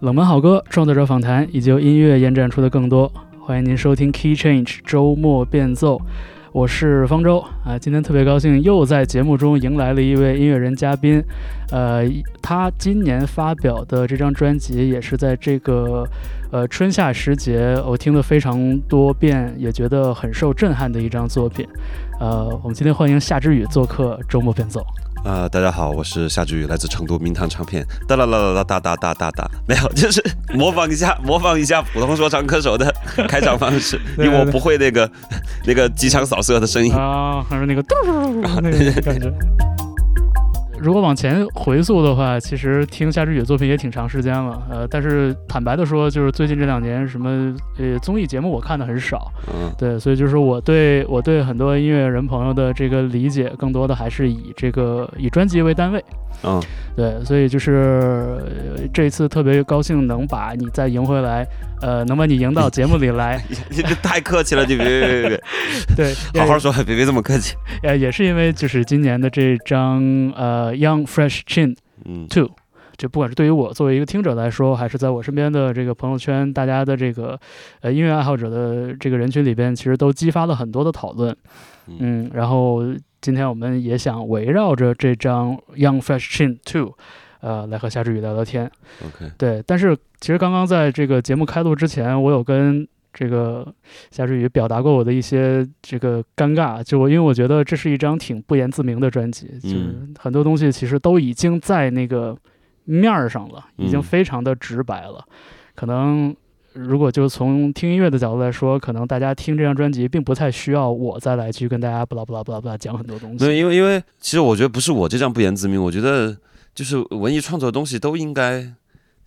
冷门好歌、创作者访谈以及由音乐延展出的更多，欢迎您收听 Key Change 周末变奏。我是方舟啊，今天特别高兴又在节目中迎来了一位音乐人嘉宾。呃，他今年发表的这张专辑也是在这个呃春夏时节，我听了非常多遍，也觉得很受震撼的一张作品。呃，我们今天欢迎夏之雨做客周末变奏。啊，大家好，我是夏之雨，来自成都明堂唱片。哒啦啦啦哒哒哒哒哒，没有，就是模仿一下，模仿一下普通说唱歌手的开场方式，因为我不会那个那个机枪扫射的声音啊，还是那个嘟那个感觉。如果往前回溯的话，其实听夏之雨的作品也挺长时间了，呃，但是坦白的说，就是最近这两年什么呃综艺节目我看的很少，嗯，对，所以就是我对我对很多音乐人朋友的这个理解，更多的还是以这个以专辑为单位，嗯，对，所以就是这一次特别高兴能把你再赢回来，呃，能把你赢到节目里来，你这太客气了，你别别别别，对，好好说，别别这么客气，呃，也是因为就是今年的这张呃。Young Fresh Chin Two，就不管是对于我作为一个听者来说，还是在我身边的这个朋友圈，大家的这个呃音乐爱好者的这个人群里边，其实都激发了很多的讨论。嗯，然后今天我们也想围绕着这张 Young Fresh Chin Two，呃，来和夏之雨聊聊天。OK，对，但是其实刚刚在这个节目开录之前，我有跟。这个夏之雨表达过我的一些这个尴尬，就我因为我觉得这是一张挺不言自明的专辑，就是很多东西其实都已经在那个面儿上了，已经非常的直白了。可能如果就从听音乐的角度来说，可能大家听这张专辑并不太需要我再来去跟大家巴拉巴拉巴拉巴拉讲很多东西。对，因为因为其实我觉得不是我这张不言自明，我觉得就是文艺创作的东西都应该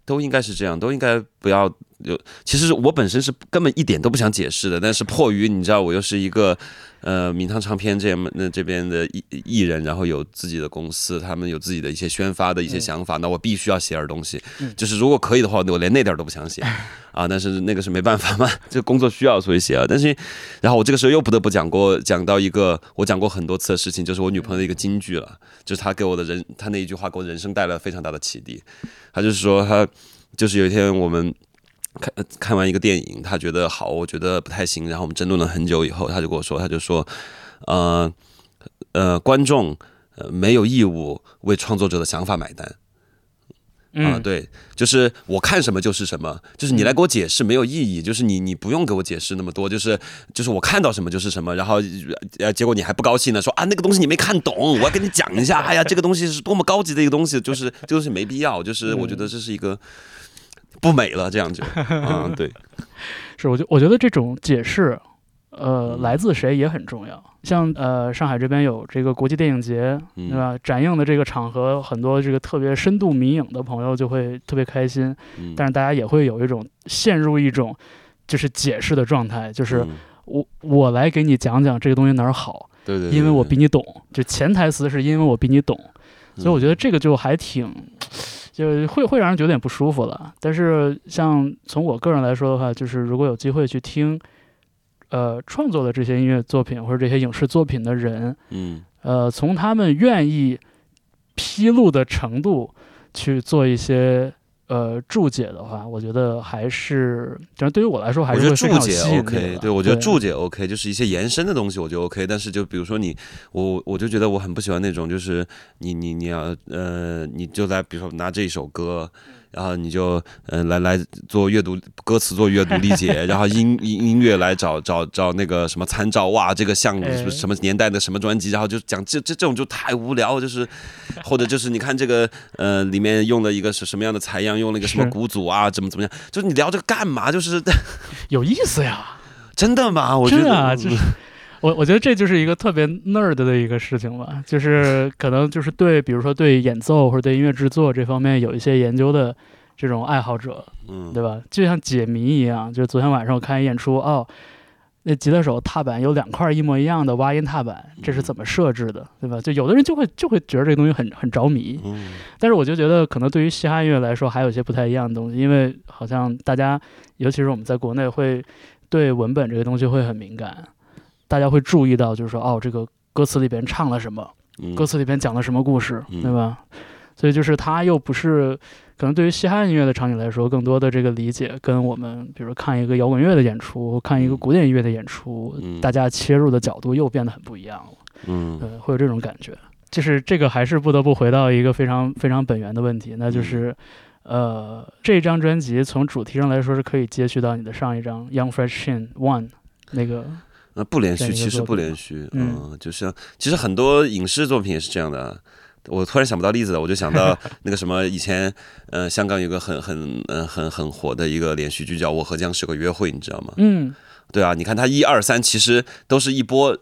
都应该是这样，都应该不要。有，其实我本身是根本一点都不想解释的，但是迫于你知道，我又是一个，呃，名堂唱片这样那这边的艺艺人，然后有自己的公司，他们有自己的一些宣发的一些想法，那我必须要写点东西。就是如果可以的话，我连那点都不想写 啊，但是那个是没办法嘛，这工作需要所以写啊。但是，然后我这个时候又不得不讲过讲到一个我讲过很多次的事情，就是我女朋友的一个金句了，就是她给我的人，她那一句话给我人生带来了非常大的启迪。她就是说，她就是有一天我们。看看完一个电影，他觉得好，我觉得不太行。然后我们争论了很久以后，他就跟我说，他就说，呃呃，观众呃没有义务为创作者的想法买单。啊，对，就是我看什么就是什么，就是你来给我解释没有意义，就是你你不用给我解释那么多，就是就是我看到什么就是什么。然后呃，结果你还不高兴呢，说啊那个东西你没看懂，我要跟你讲一下。哎呀，这个东西是多么高级的一个东西，就是这个东西没必要。就是我觉得这是一个。不美了，这样就，嗯，对，是，我觉我觉得这种解释，呃，来自谁也很重要。像呃，上海这边有这个国际电影节，对吧？展映的这个场合，很多这个特别深度迷影的朋友就会特别开心。但是大家也会有一种陷入一种就是解释的状态，就是我我来给你讲讲这个东西哪儿好，对对，因为我比你懂。就潜台词是因为我比你懂，所以我觉得这个就还挺。就会会让人觉得有点不舒服了。但是像从我个人来说的话，就是如果有机会去听，呃，创作的这些音乐作品或者这些影视作品的人，嗯，呃，从他们愿意披露的程度去做一些。呃，注解的话，我觉得还是，但是对于我来说，还是我觉得注解 OK。对，我觉得注解 OK，就是一些延伸的东西，我觉得 OK。但是就比如说你，我我就觉得我很不喜欢那种，就是你你你要呃，你就来比如说拿这一首歌。然后你就嗯来来做阅读歌词做阅读理解，然后音音音乐来找找找那个什么参照哇，这个像什么年代的什么专辑，然后就讲这这这种就太无聊，就是或者就是你看这个呃里面用了一个是什么样的采样，用了一个什么鼓组啊，怎么怎么样，就是你聊这个干嘛？就是 有意思呀，真的吗？我觉得就是我我觉得这就是一个特别 nerd 的一个事情吧，就是可能就是对，比如说对演奏或者对音乐制作这方面有一些研究的这种爱好者，嗯，对吧？就像解谜一样，就是昨天晚上我看演出，哦，那吉他手踏板有两块一模一样的挖音踏板，这是怎么设置的，对吧？就有的人就会就会觉得这个东西很很着迷，嗯，但是我就觉得可能对于嘻哈音乐来说还有一些不太一样的东西，因为好像大家尤其是我们在国内会对文本这个东西会很敏感。大家会注意到，就是说，哦，这个歌词里边唱了什么，歌词里边讲了什么故事，对吧？所以就是它又不是可能对于嘻哈音乐的场景来说，更多的这个理解跟我们比如看一个摇滚乐的演出，看一个古典音乐的演出，嗯大家切入的角度又变得很不一样了。嗯呃，会有这种感觉。就是这个还是不得不回到一个非常非常本源的问题，那就是，呃，这张专辑从主题上来说是可以接续到你的上一张《Young Fresh Shin One》那个，呃，不连续，其实不连续，嗯嗯，就像其实很多影视作品也是这样的。我突然想不到例子了，我就想到 那个什么，以前呃，香港有个很很嗯、很很火的一个连续剧叫《我和僵尸有个约会》，你知道吗？嗯对啊，你看它一二三，其实都是一波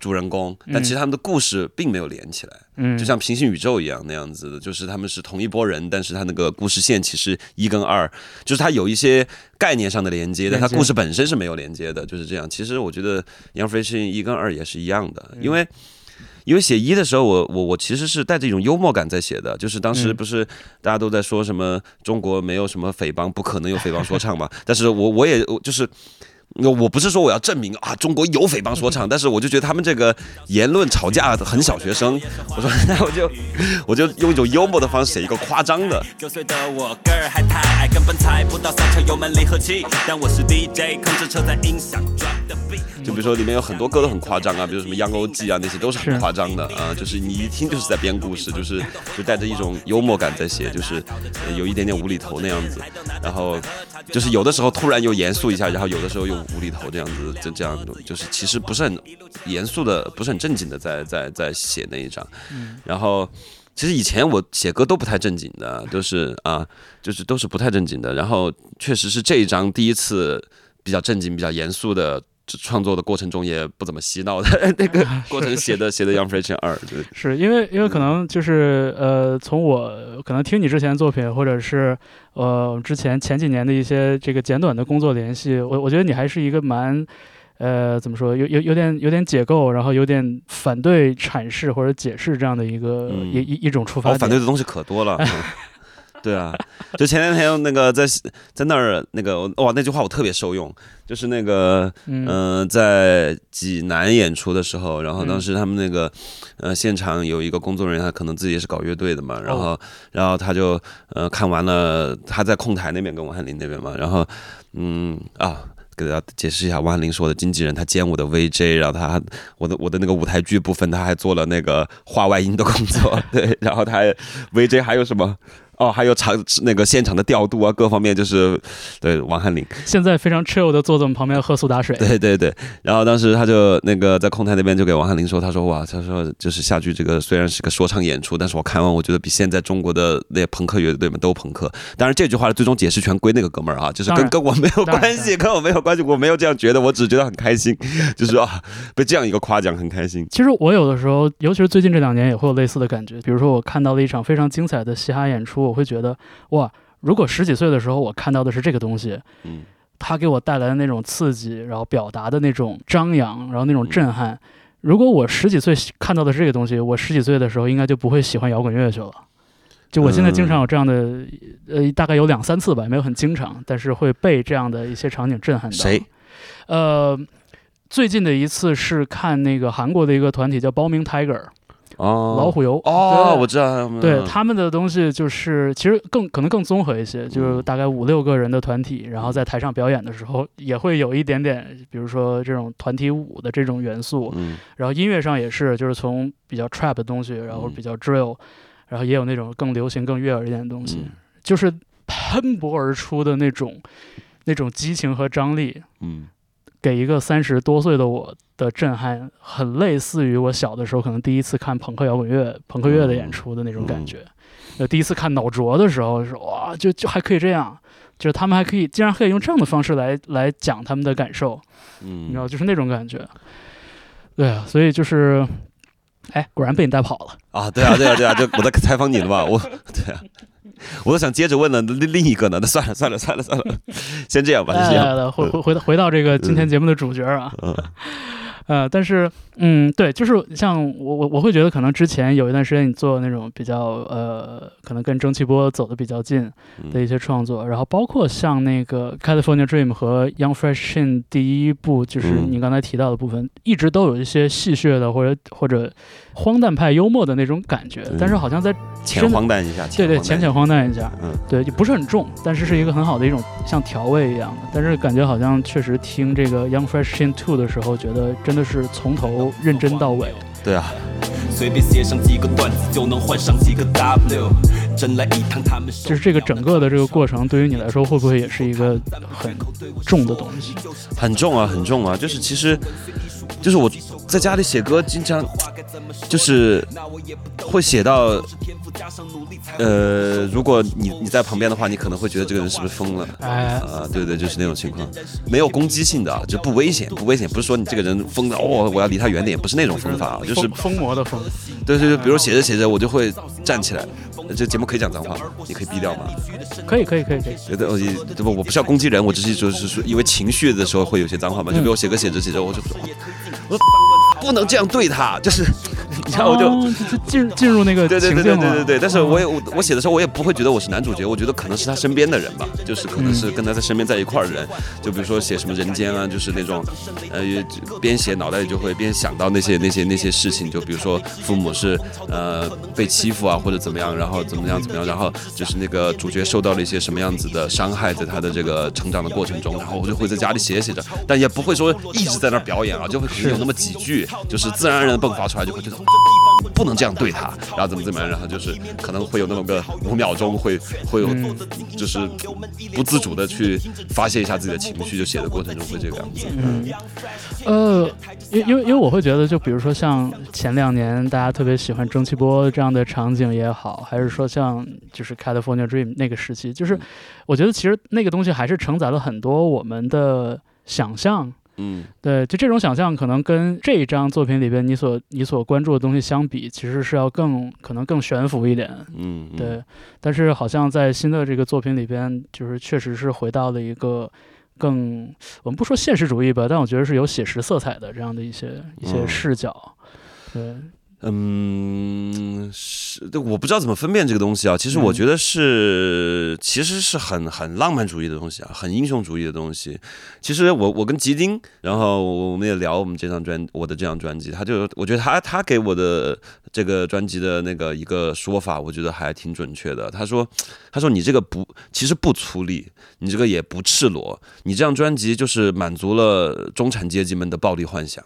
主人公，但嗯其实他们的故事并没有连起来，嗯，就像平行宇宙一样那样子的，就是他们是同一波人，但是他那个故事线其实一跟二，就是它有一些概念上的连接，但它故事本身是没有连接的，就是这样。其实我觉得《Young Fresh》一跟二也是一样的，嗯因为。因为写一的时候，我我我其实是带着一种幽默感在写的，就是当时嗯不是大家都在说什么中国没有什么匪帮，不可能有匪帮说唱嘛，但是我我也我就是那我不是说我要证明啊中国有匪帮说唱，但是我就觉得他们这个言论吵架很小学生，我说那我就我就用一种幽默的方式写一个夸张的，九岁的我个儿还太矮，根本踩不到油门离合器。但我是 DJ，控制车载音响 drop the beat。就比如说里面有很多歌都很夸张啊，比如什么 Young OG 啊那些都是很夸张的啊，就是你一听就是在编故事，就是就带着一种幽默感在写，就是呃有一点点无厘头那样子，然后就是有的时候突然又严肃一下，然后有的时候又无厘头这样子，这这样就是其实不是很严肃的，不是很正经的在在在写那一张，然后。其实以前我写歌都不太正经的，都是啊，就是都是不太正经的。然后确实是这一张第一次比较正经、比较严肃的创作的过程中，也不怎么嬉闹的 那个过程写的写的《Young Fresh 二》，对，是因为因为可能就是呃，从我可能听你之前的作品，或者是呃之前前几年的一些这个简短的工作联系，我我觉得你还是一个蛮呃怎么说，有有有点有点解构，然后有点反对阐释或者解释这样的一个、嗯一一一种出发我点。反对的东西可多了。嗯对啊，就前两天那个在在那儿那个哇那句话我特别受用，就是那个嗯嗯、在济南演出的时候，然后当嗯时他们那个呃现场有一个工作人员，他可能自己也是搞乐队的嘛，然后、哦然后他就呃看完了，他在控台那边跟王翰林那边嘛，然后嗯啊。给大家解释一下，王翰林是我的经纪人，他兼我的 VJ，然后他我的我的那个舞台剧部分，他还做了那个画外音的工作，对，然后他还 VJ 还有什么？哦，还有场那个现场的调度啊，各方面就是对王翰林，现在非常 chill 的坐在我们旁边喝苏打水。对对对，然后当时他就那个在控台那边就给王翰林说，他说哇，他说就是下剧这个虽然是个说唱演出，但是我看完我觉得比现在中国的那些朋克乐队们都朋克。当然这句话的最终解释权归那个哥们儿啊，就是跟跟我没有关系，跟我没有关系，我没有这样觉得，我只是觉得很开心，就是啊被这样一个夸奖很开心。其实我有的时候，尤其是最近这两年，也会有类似的感觉。比如说，我看到了一场非常精彩的嘻哈演出，我会觉得，哇，如果十几岁的时候我看到的是这个东西，嗯它给我带来的那种刺激，然后表达的那种张扬，然后那种震撼，如果我十几岁看到的是这个东西，我十几岁的时候应该就不会喜欢摇滚乐去了。就我现在经常有这样的，呃，大概有两三次吧，没有很经常，但是会被这样的一些场景震撼到。谁？呃，最近的一次是看那个韩国的一个团体叫包明 Tiger，哦，老虎油。哦，我知道，对他们的东西就是其实更可能更综合一些，就是嗯大概五六个人的团体，然后在台上表演的时候也会有一点点，比如说这种团体舞的这种元素，嗯。然后音乐上也是，就是从比较 trap 的东西，然后嗯。比较 drill，然后也有那种更流行、更悦耳一点的东西，嗯。就是喷薄而出的那种那种激情和张力，嗯给一个三十多岁的我的震撼，很类似于我小的时候可能第一次看朋克摇滚乐、朋克乐的演出的那种感觉。呃，第一次看脑浊的时候是哇，就就还可以这样，就是他们还可以，竟然可以用这样的方式来来讲他们的感受，嗯你知道，嗯，就是那种感觉。对啊，所以就是，哎，果然被你带跑了。啊，对啊，对啊，对啊，就我在采访你了嘛，我对啊，我都想接着问了，另另一个呢，那算了算了算了算了，先这样吧，先这样。来来来，回回回到回到这个今天节目的主角啊，嗯。呃，但是嗯，对，就是像我我我会觉得，可能之前有一段时间你做那种比较呃，可能跟蒸汽波走的比较近嗯。的一些创作，然后包括像那个 California Dream 和 Young Fresh Shin 第一部，就是嗯。你刚才提到的部分，一直都有一些戏谑的或者或者荒诞派幽默的那种感觉，但是好像在浅荒诞一下，对对浅浅荒荒诞一下，嗯。对，就不是很重，但是是一个很好的一种像调味一样的。但是感觉好像确实听这个 Young Fresh Shin Two 的时候，觉得真的是从头认真到位。对啊，随便写上几个段子就能换上几个 W，真来一趟他们就是这个整个的这个过程，对于你来说，会不会也是一个很重的东西？很重啊，很重啊。就是其实，就是我在家里写歌，经常就是会写到，呃，如果你你在旁边的话，你可能会觉得这个人是不是疯了。哎，啊，对对，就是那种情况，没有攻击性的啊，就不危险，不危险，不是说你这个人疯的哦，我要离他远点，不是那种疯法啊，就是疯疯魔的疯。对对对，比如写着写着我就会站起来，这节目可以讲脏话吗？你可以逼掉吗？可以可以可以可以。觉得我对不，我不是要攻击人，我只是就是说，因为情绪的时候会有些脏话嘛，就比如我写歌写着写着，我就我不能这样对他，就是，你看我就。进进入那个对对对情境了。对对对对，但是我也我我写的时候，我也不会觉得我是男主角，我觉得可能是他身边的人吧，就是可能是跟他在身边在一块儿的人，就比如说写什么人间啊，就是那种，呃，边写脑袋里就会边想到那些那些那些事情，就比如说父母是呃被欺负啊或者怎么样，然后怎么样怎么样，然后就是那个主角受到了一些什么样子的伤害，在他的这个成长的过程中，然后我就会在家里写写着，但也不会说一直在那儿表演啊，就会可能有那么几句，就是自然而然的迸发出来，就会觉得。不能这样对他，然后怎么怎么样，然后就是可能会有那么个五秒钟会会有，就是不自主的去发泄一下自己的情绪，就写的过程中会这个样子。嗯，呃，因因为因为我会觉得，就比如说像前两年大家特别喜欢蒸汽波这样的场景也好，还是说像就是 California Dream 那个时期，就是我觉得其实那个东西还是承载了很多我们的想象。嗯对，就这种想象，可能跟这一张作品里边你所你所关注的东西相比，其实是要更可能更悬浮一点。嗯，嗯对，但是好像在新的这个作品里边，就是确实是回到了一个更我们不说现实主义吧，但我觉得是有写实色彩的这样的一些一些嗯视角。对，嗯，是，我不知道怎么分辨这个东西啊。其实我觉得是，其实是很很浪漫主义的东西啊，很英雄主义的东西。其实我我跟吉丁，然后我们也聊我们这张专我的这张专辑，他就我觉得他他给我的这个专辑的那个一个说法，我觉得还挺准确的。他说他说你这个不其实不粗粝，你这个也不赤裸，你这张专辑就是满足了中产阶级们的暴力幻想。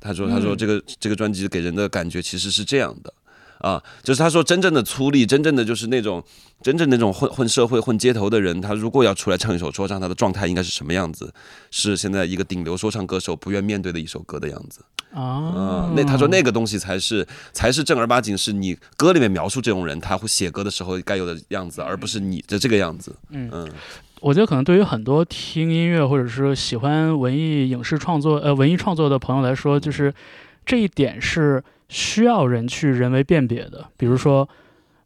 他他说他说嗯这个这个专辑给人的感觉其实是这样的。啊，就是他说真正的粗粝，真正的就是那种真正那种混混社会、混街头的人，他如果要出来唱一首说唱，他的状态应该是什么样子？是现在一个顶流说唱歌手不愿面对的一首歌的样子。啊啊，，那他说那个东西才是才是正儿八经是你歌里面描述这种人，他会写歌的时候该有的样子，而不是你的这个样子。嗯嗯我觉得可能对于很多听音乐或者是喜欢文艺影视创作呃文艺创作的朋友来说，就是这一点是需要人去人为辨别的。比如说，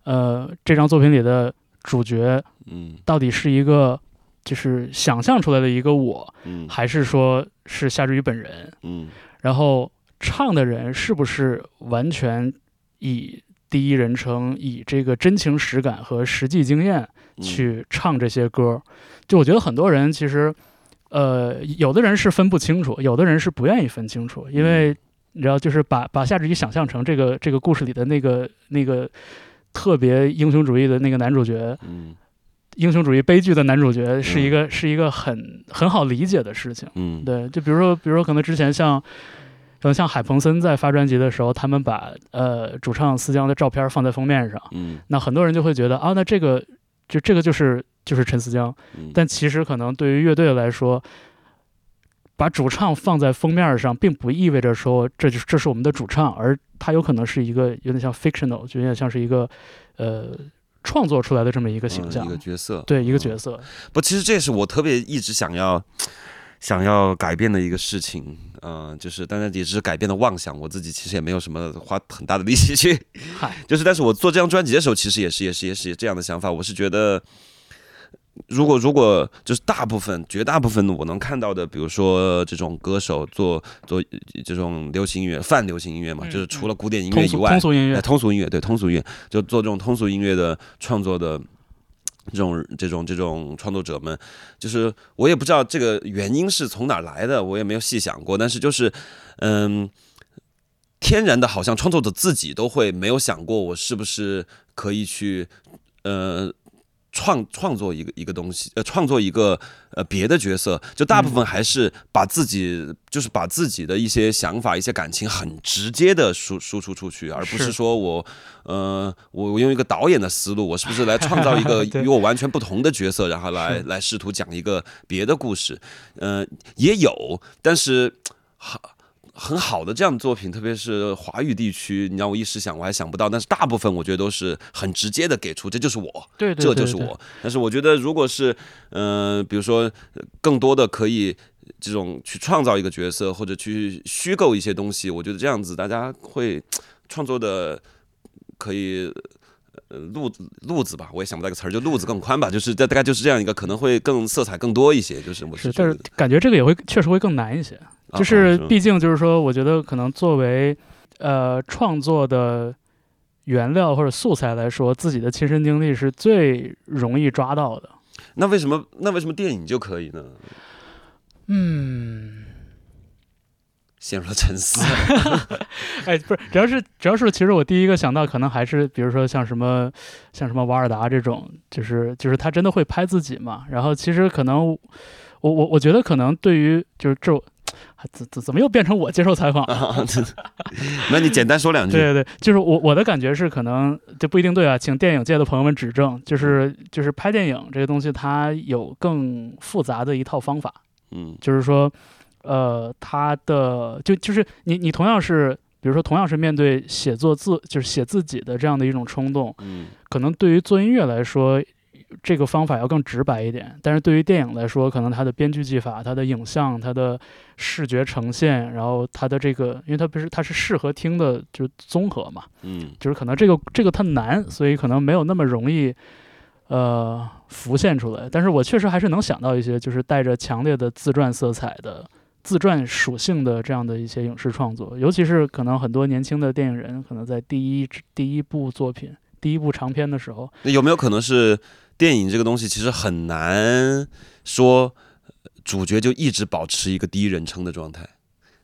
呃，这张作品里的主角嗯到底是一个就是想象出来的一个我，嗯还是说是夏志宇本人？嗯然后唱的人是不是完全以第一人称，以这个真情实感和实际经验嗯去唱这些歌？就我觉得很多人其实，呃，有的人是分不清楚，有的人是不愿意分清楚，因为你知道，就是把把夏志宇想象成这个这个故事里的那个那个特别英雄主义的那个男主角，嗯。英雄主义悲剧的男主角，是一个、是一个很很好理解的事情。嗯。对，就比如说，比如说，可能之前像，可能像海鹏森在发专辑的时候，他们把呃主唱思江的照片放在封面上，嗯。那很多人就会觉得啊，那这个就这个就是就是陈思江，嗯，但其实可能对于乐队来说，把主唱放在封面上，并不意味着说这就是这是我们的主唱，而他有可能是一个有点像 fictional，就有点像是一个呃创作出来的这么一个形象，嗯一个角色，对一个嗯。角色，不，其实这也是我特别一直想要想要改变的一个事情，嗯、就是当然也只是改变的妄想，我自己其实也没有什么花很大的力气去，就是但是我做这张专辑的时候，其实也是也是也是这样的想法，我是觉得。如果如果就是大部分绝大部分我能看到的，比如说这种歌手做做这种流行音乐、泛流行音乐嘛，嗯就是除了古典音乐以外，通俗音乐哎，通俗音乐对通俗音乐，就做这种通俗音乐的创作的这种这种这种创作者们，就是我也不知道这个原因是从哪来的，我也没有细想过，但是就是嗯。天然的，好像创作者自己都会没有想过，我是不是可以去，呃，创创作一个一个东西，呃，创作一个呃别的角色，就大部分还是把自己，就是把自己的一些想法、一些感情很直接的输输出出去，而不是是说我，呃，我我用一个导演的思路，我是不是来创造一个 与我完全不同的角色，然后来来试图讲一个别的故事，呃，也有，但是好。很好的这样的作品，特别是华语地区，你让我一时想，我还想不到。但是大部分我觉得都是很直接的给出，这就是我，对对，对对这就是我。但是我觉得，如果是呃，比如说呃更多的可以这种去创造一个角色，或者去虚构一些东西，我觉得这样子大家会创作的可以。呃，路路子吧，我也想不到一个词儿，就路子更宽吧，就是大大概就是这样一个，可能会更色彩更多一些，就是我是，但是感觉这个也会确实会更难一些。啊就是啊毕竟就是说，我觉得可能作为呃创作的原料或者素材来说，自己的亲身经历是最容易抓到的。那为什么那为什么电影就可以呢？嗯，陷入了沉思。哎，不是，主要是主要是，其实我第一个想到可能还是，比如说像什么像什么瓦尔达这种，就是就是他真的会拍自己嘛。然后其实可能我我我觉得可能对于就是这怎怎怎么又变成我接受采访了？啊，那你简单说两句。对对对，就是我我的感觉是，可能这不一定对啊，请电影界的朋友们指正。就是就是拍电影这个东西，它有更复杂的一套方法，嗯就是说，呃，他的就就是你你同样是，比如说同样是面对写作自就是写自己的这样的一种冲动，嗯可能对于做音乐来说。这个方法要更直白一点，但是对于电影来说，可能它的编剧技法、它的影像、它的视觉呈现，然后它的这个，因为它不是它是适合听的，就是综合嘛，嗯就是可能这个这个它难，所以可能没有那么容易，呃，浮现出来。但是我确实还是能想到一些，就是带着强烈的自传色彩的、自传属性的这样的一些影视创作，尤其是可能很多年轻的电影人，可能在第一第一部作品、第一部长片的时候，那有没有可能是电影这个东西其实很难说主角就一直保持一个第一人称的状态，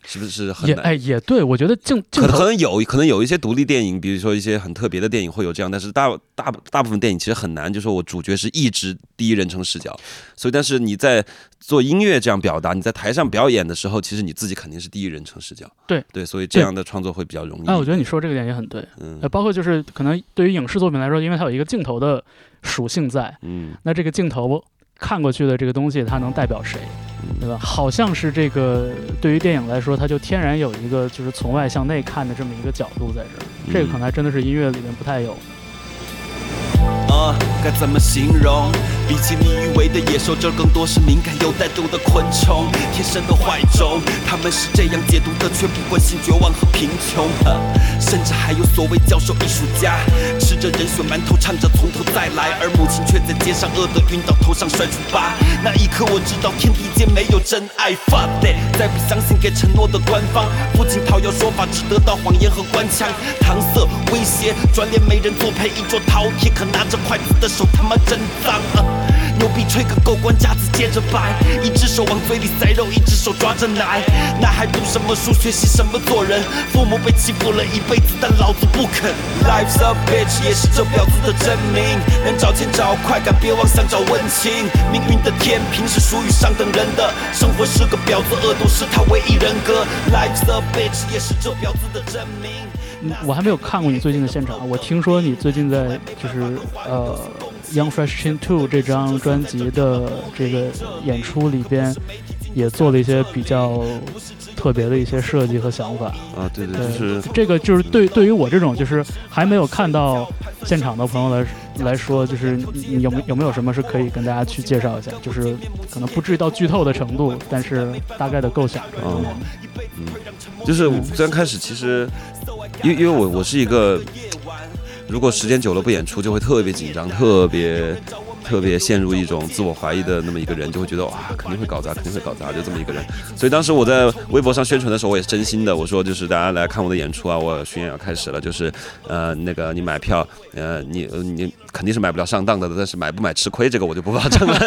是不是很难？也哎也对我觉得镜镜可能可能有，可能有一些独立电影，比如说一些很特别的电影会有这样，但是大大大部分电影其实很难，就说我主角是一直第一人称视角，所以但是你在做音乐这样表达，你在台上表演的时候，其实你自己肯定是第一人称视角。对对，所以这样的创作会比较容易。哎，我觉得你说这个点也很对。嗯呃，包括就是可能对于影视作品来说，因为它有一个镜头的属性在，嗯那这个镜头看过去的这个东西，它能代表谁，嗯对吧？好像是这个对于电影来说，它就天然有一个就是从外向内看的这么一个角度在这儿，这个可能还真的是音乐里面不太有。呃，该怎么形容？比起你以为的野兽，这更多是敏感又带毒的昆虫，天生的坏种。他们是这样解读的，却不关心绝望和贫穷。呃甚至还有所谓教授艺术家，吃着人血馒头，唱着从头再来，而母亲却在街上饿得晕倒，头上摔出疤。那一刻，我知道天地间没有真爱。Fuck that，再不相信给承诺的官方，父亲讨要说法，只得到谎言和官腔，搪塞威胁，转脸没人作陪，一桌饕餮，可拿着筷子的手他妈真脏。啊牛逼吹个够，官架子接着摆，一只手往嘴里塞肉，一只手抓着奶。那还读什么书，学习什么做人？父母被欺负了一辈子，但老子不肯。Life's a bitch，也是这婊子的真名。能找钱找快感，别妄想找温情。命运的天平是属于上等人的，生活是个婊子，恶毒是他唯一人格。Life's a bitch，也是这婊子的真名。嗯我还没有看过你最近的现场，我听说你最近在就是呃《Young Fresh Chin Two》这张专辑的这个演出里边，也做了一些比较特别的一些设计和想法。啊，对对，对，就是这个就是对对于我这种就是还没有看到现场的朋友来来说，就是你你有没有没有什么是可以跟大家去介绍一下？就是可能不至于到剧透的程度，但是大概的构想这方面的。就是我最刚开始其实，因为因为我我是一个，如果时间久了不演出就会特别紧张，特别特别陷入一种自我怀疑的那么一个人，就会觉得哇，肯定会搞砸，肯定会搞砸，就这么一个人。所以当时我在微博上宣传的时候，我也是真心的，我说就是大家来看我的演出啊，我巡演要开始了，就是呃那个你买票，呃你你肯定是买不了上当的，但是买不买吃亏这个我就不保证了。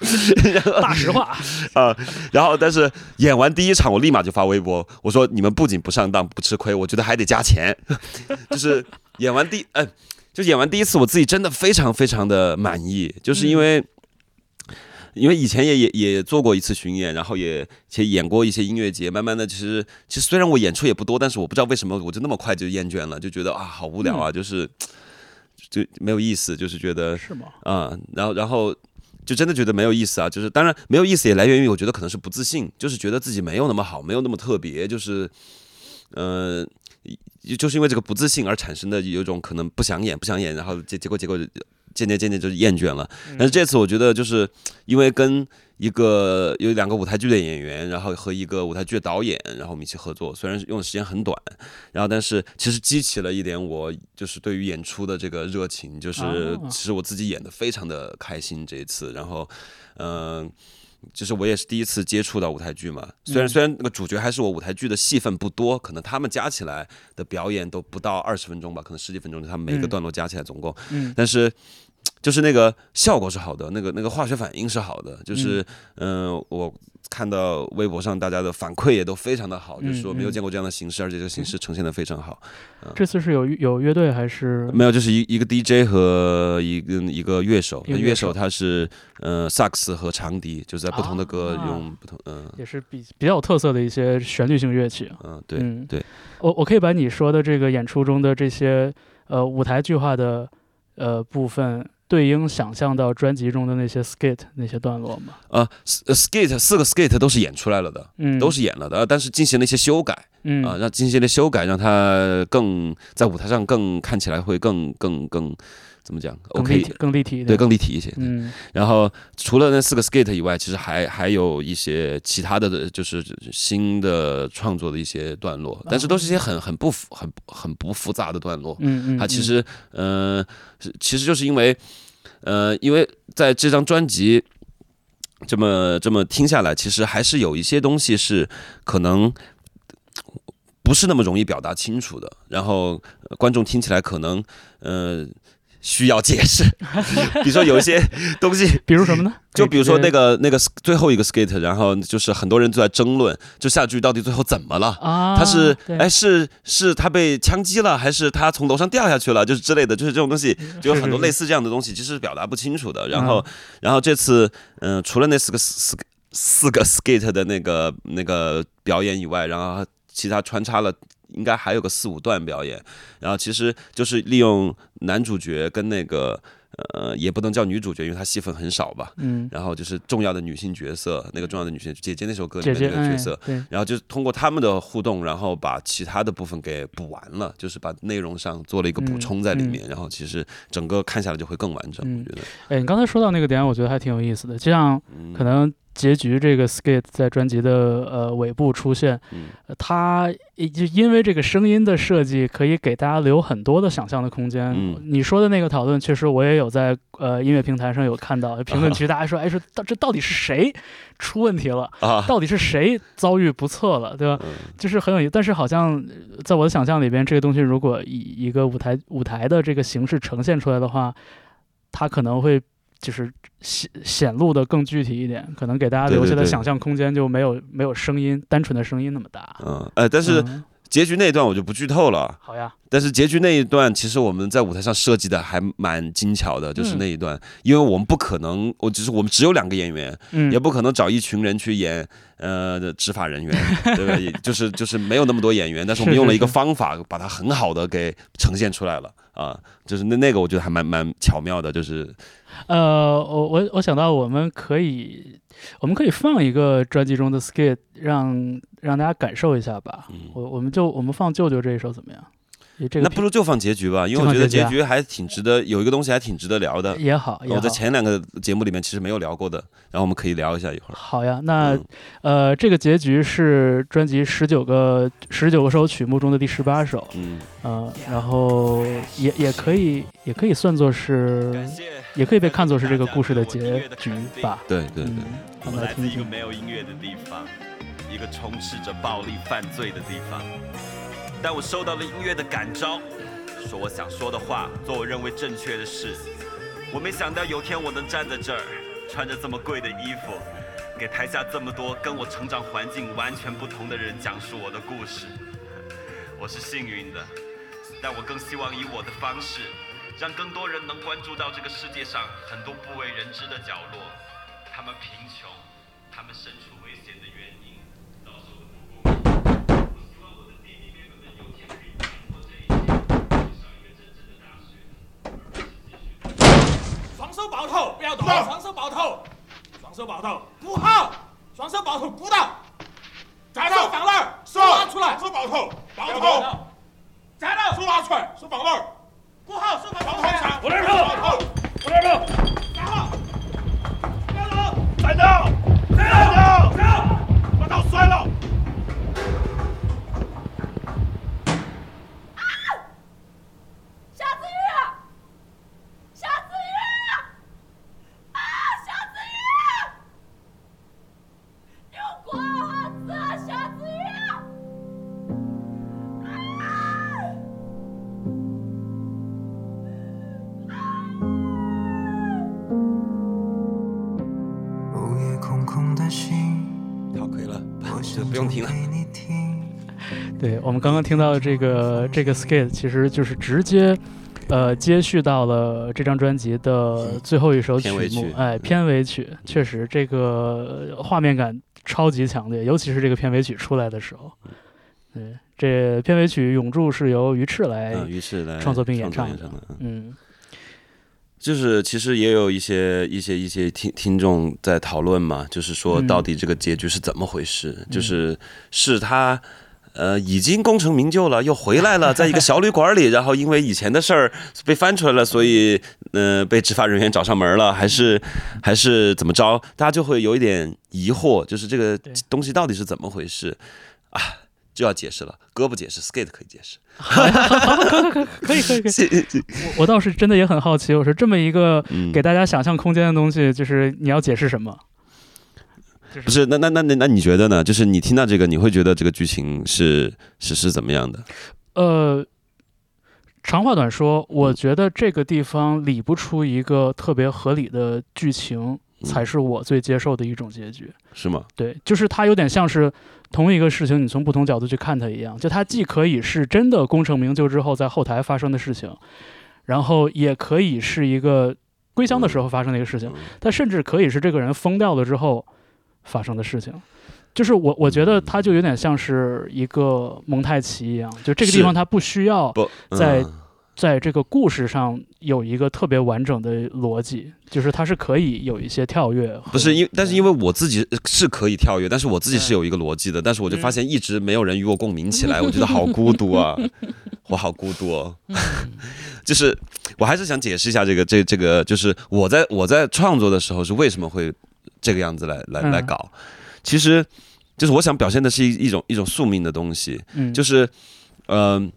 大实话啊，然后但是演完第一场，我立马就发微博，我说你们不仅不上当不吃亏，我觉得还得加钱，就是演完第嗯。就演完第一次，我自己真的非常非常的满意，就是因为，因为以前也也也做过一次巡演，然后也且演过一些音乐节，慢慢的其实其实虽然我演出也不多，但是我不知道为什么我就那么快就厌倦了，就觉得啊好无聊啊，就是就没有意思，就是觉得是吗？啊，然后然后就真的觉得没有意思啊，就是当然没有意思也来源于我觉得可能是不自信，就是觉得自己没有那么好，没有那么特别，就是嗯。就是因为这个不自信而产生的有一种可能不想演不想演，然后结结果结果渐渐渐渐就厌倦了。但是这次我觉得就是因为跟一个有两个舞台剧的演员，然后和一个舞台剧的导演，然后我们一起合作，虽然用的时间很短，然后但是其实激起了一点我就是对于演出的这个热情，就是其实我自己演的非常的开心这一次，然后嗯。就是我也是第一次接触到舞台剧嘛，虽然虽然那个主角还是我舞台剧的戏份不多，可能他们加起来的表演都不到二十分钟吧，可能十几分钟，他们每个段落加起来总共，但是就是那个效果是好的，那个那个化学反应是好的，就是嗯。我。看到微博上大家的反馈也都非常的好，就是说没有见过这样的形式，而且这个形式呈现的非常好。这次是有有乐队还是没有？就是一一个 DJ 和一个一个乐手，乐手他是呃萨克斯和长笛，就是在不同的歌用不同嗯，也是比比较有特色的一些旋律性乐器。嗯，对对。我我可以把你说的这个演出中的这些呃舞台剧化的呃部分。对应想象到专辑中的那些 skate 那些段落吗？呃，skate 四个 skate 都是演出来了的，嗯，都是演了的，但是进行了一些修改，嗯啊，让进行了修改，让它更在舞台上更看起来会更更更。怎么讲？OK，更立体，对，更立体一些。嗯，然后除了那四个 skate 以外，其实还还有一些其他的就是新的创作的一些段落，但是都是一些很很不复很很不复杂的段落。嗯嗯，它其实嗯，其实就是因为呃，因为在这张专辑这么这么听下来，其实还是有一些东西是可能不是那么容易表达清楚的，然后观众听起来可能呃。需要解释，比如说有一些 东西，比如什么呢？就比如说那个那个最后一个 skate，然后就是很多人都在争论，就下句到底最后怎么了？啊，他是哎是是他被枪击了，还是他从楼上掉下去了？就是之类的，就是这种东西，就有很多类似这样的东西，其实是表达不清楚的。然后然后这次嗯，除了那四个四四个 skate 的那个那个表演以外，然后其他穿插了。应该还有个四五段表演，然后其实就是利用男主角跟那个呃，也不能叫女主角，因为她戏份很少吧。嗯。然后就是重要的女性角色，那个重要的女性姐姐那首歌里面那个角色，然后就通过他们的互动，然后把其他的部分给补完了，就是把内容上做了一个补充在里面，然后其实整个看下来就会更完整。我觉得。哎，你刚才说到那个点，我觉得还挺有意思的，就像可能。结局这个 skate 在专辑的呃尾部出现，它就因为这个声音的设计可以给大家留很多的想象的空间。你说的那个讨论，确实我也有在呃音乐平台上有看到评论区，大家说，哎，说到这到底是谁出问题了？到底是谁遭遇不测了？对吧？就是很有意思。但是好像在我的想象里边，这个东西如果以一个舞台舞台的这个形式呈现出来的话，它可能会。就是显显露的更具体一点，可能给大家留下的想象空间就没有没有声音单纯的声音那么大。嗯，哎，但是结局那一段我就不剧透了。好呀。但是结局那一段，其实我们在舞台上设计的还蛮精巧的，就是那一段，因为我们不可能，我只是我们只有两个演员，也不可能找一群人去演呃执法人员，对吧？也 就是就是没有那么多演员，但是我们用了一个方法，把它很好的给呈现出来了啊，就是那那个我觉得还蛮蛮巧妙的，就是。呃，我我我想到我们可以，我们可以放一个专辑中的 skate，让让大家感受一下吧。我我们就我们放舅舅这一首怎么样？那不如就放结局吧，因为我觉得结局还挺值得，有一个东西还挺值得聊的。也好，我在前两个节目里面其实没有聊过的，然后我们可以聊一下一会儿。好呀，那呃，这个结局是专辑十九个十九个首曲目中的第十八首，嗯，呃，然后也也可以也可以算作是。也可以被看作是这个故事的结局吧。对对对，嗯，我们来自一个。没有音乐的地方，一个充斥着暴力犯罪的地方。但我受到了音乐的感召，说我想说的话，做我认为正确的事。我没想到有天我能站在这儿，穿着这么贵的衣服，给台下这么多跟我成长环境完全不同的人讲述我的故事。我是幸运的，但我更希望以我的方式，让更多人能关注到这个世界上很多不为人知的角落，他们贫穷，他们身处危险的原因，遭受的不公。我希望我的弟弟妹妹们有天可以突破这一切，上一个真正的大学，而不是继续。双手抱头，不要动，双手抱头，双手抱头，不好，双手抱头，鼓到，站手放那儿？手拿出来，手抱头，抱抱头，站到，手拿出来，手放那儿？鼓好，手放抱头头上，上，不能抱动，头，不能动，站好，站住，站住，把刀摔了。我们刚刚听到的这个这个 skate，其实就是直接。呃，接续到了这张专辑的最后一首曲目，哎，嗯片尾曲确实这个画面感超级强烈，尤其是这个片尾曲出来的时候。对，这片尾曲《永驻》是由于赤来，嗯，于是来创作并演唱的。嗯嗯就是其实也有一些一些一些听听众在讨论嘛，就是说嗯到底这个结局是怎么回事？就是是他。呃，已经功成名就了，又回来了，在一个小旅馆里，然后因为以前的事儿被翻出来了，所以呃被执法人员找上门了，还是还是怎么着？大家就会有一点疑惑，就是这个东西到底是怎么回事啊？就要解释了，哥不解释，skate 可以解释。可以可以可以，我我倒是真的也很好奇，我说这么一个嗯给大家想象空间的东西，就是你要解释什么？不是，那那那那那你觉得呢？就是你听到这个，你会觉得这个剧情是是是怎么样的？呃，长话短说，我觉得这个地方理不出一个特别合理的剧情，才是我最接受的一种结局。是吗？对，就是它有点像是同一个事情，你从不同角度去看它一样。就它既可以是真的功成名就之后在后台发生的事情，然后也可以是一个归乡的时候发生的一个事情，它甚至可以是这个人疯掉了之后发生的事情。就是我，我觉得它就有点像是一个蒙太奇一样，就这个地方它不需要不，在嗯在这个故事上有一个特别完整的逻辑，就是它是可以有一些跳跃。不是因，但是因为我自己是可以跳跃，但是我自己是嗯有一个逻辑的，但是我就发现一直没有人与我 共鸣起来，我觉得好孤独啊，我好孤独哦。就是我还是想解释一下这个这这个，就是我在我在创作的时候是为什么会这个样子来来来嗯搞，其实就是我想表现的是一一种一种宿命的东西，嗯，就是，嗯、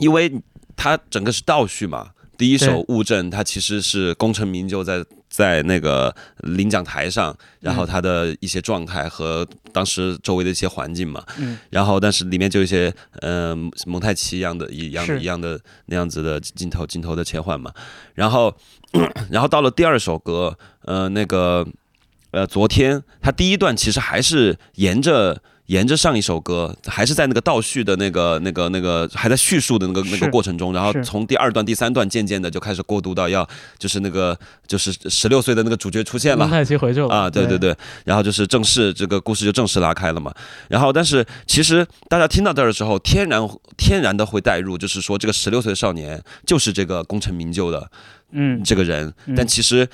因为它整个是倒叙嘛。第一首《物证》，它其实是功成名就在在那个领奖台上，然后他的一些状态和当时周围的一些环境嘛，嗯。然后但是里面就有一些呃蒙太奇一样的一样一样的那样子的镜头镜头的切换嘛，然后 然后到了第二首歌，呃那个呃昨天他第一段其实还是沿着。沿着上一首歌，还是在那个倒叙的那个、那个、那个，还在叙述的那个那个过程中，然后从第二段、第三段，渐渐的就开始过渡到要，就是那个，就是十六岁的那个主角出现了。蒙，太奇回去了。啊，对对对，对，然后就是正式这个故事就正式拉开了嘛。然后，但是其实大家听到这儿的时候，天然天然的会带入，就是说这个十六岁的少年就是这个功成名就的嗯。这个人，嗯。但其实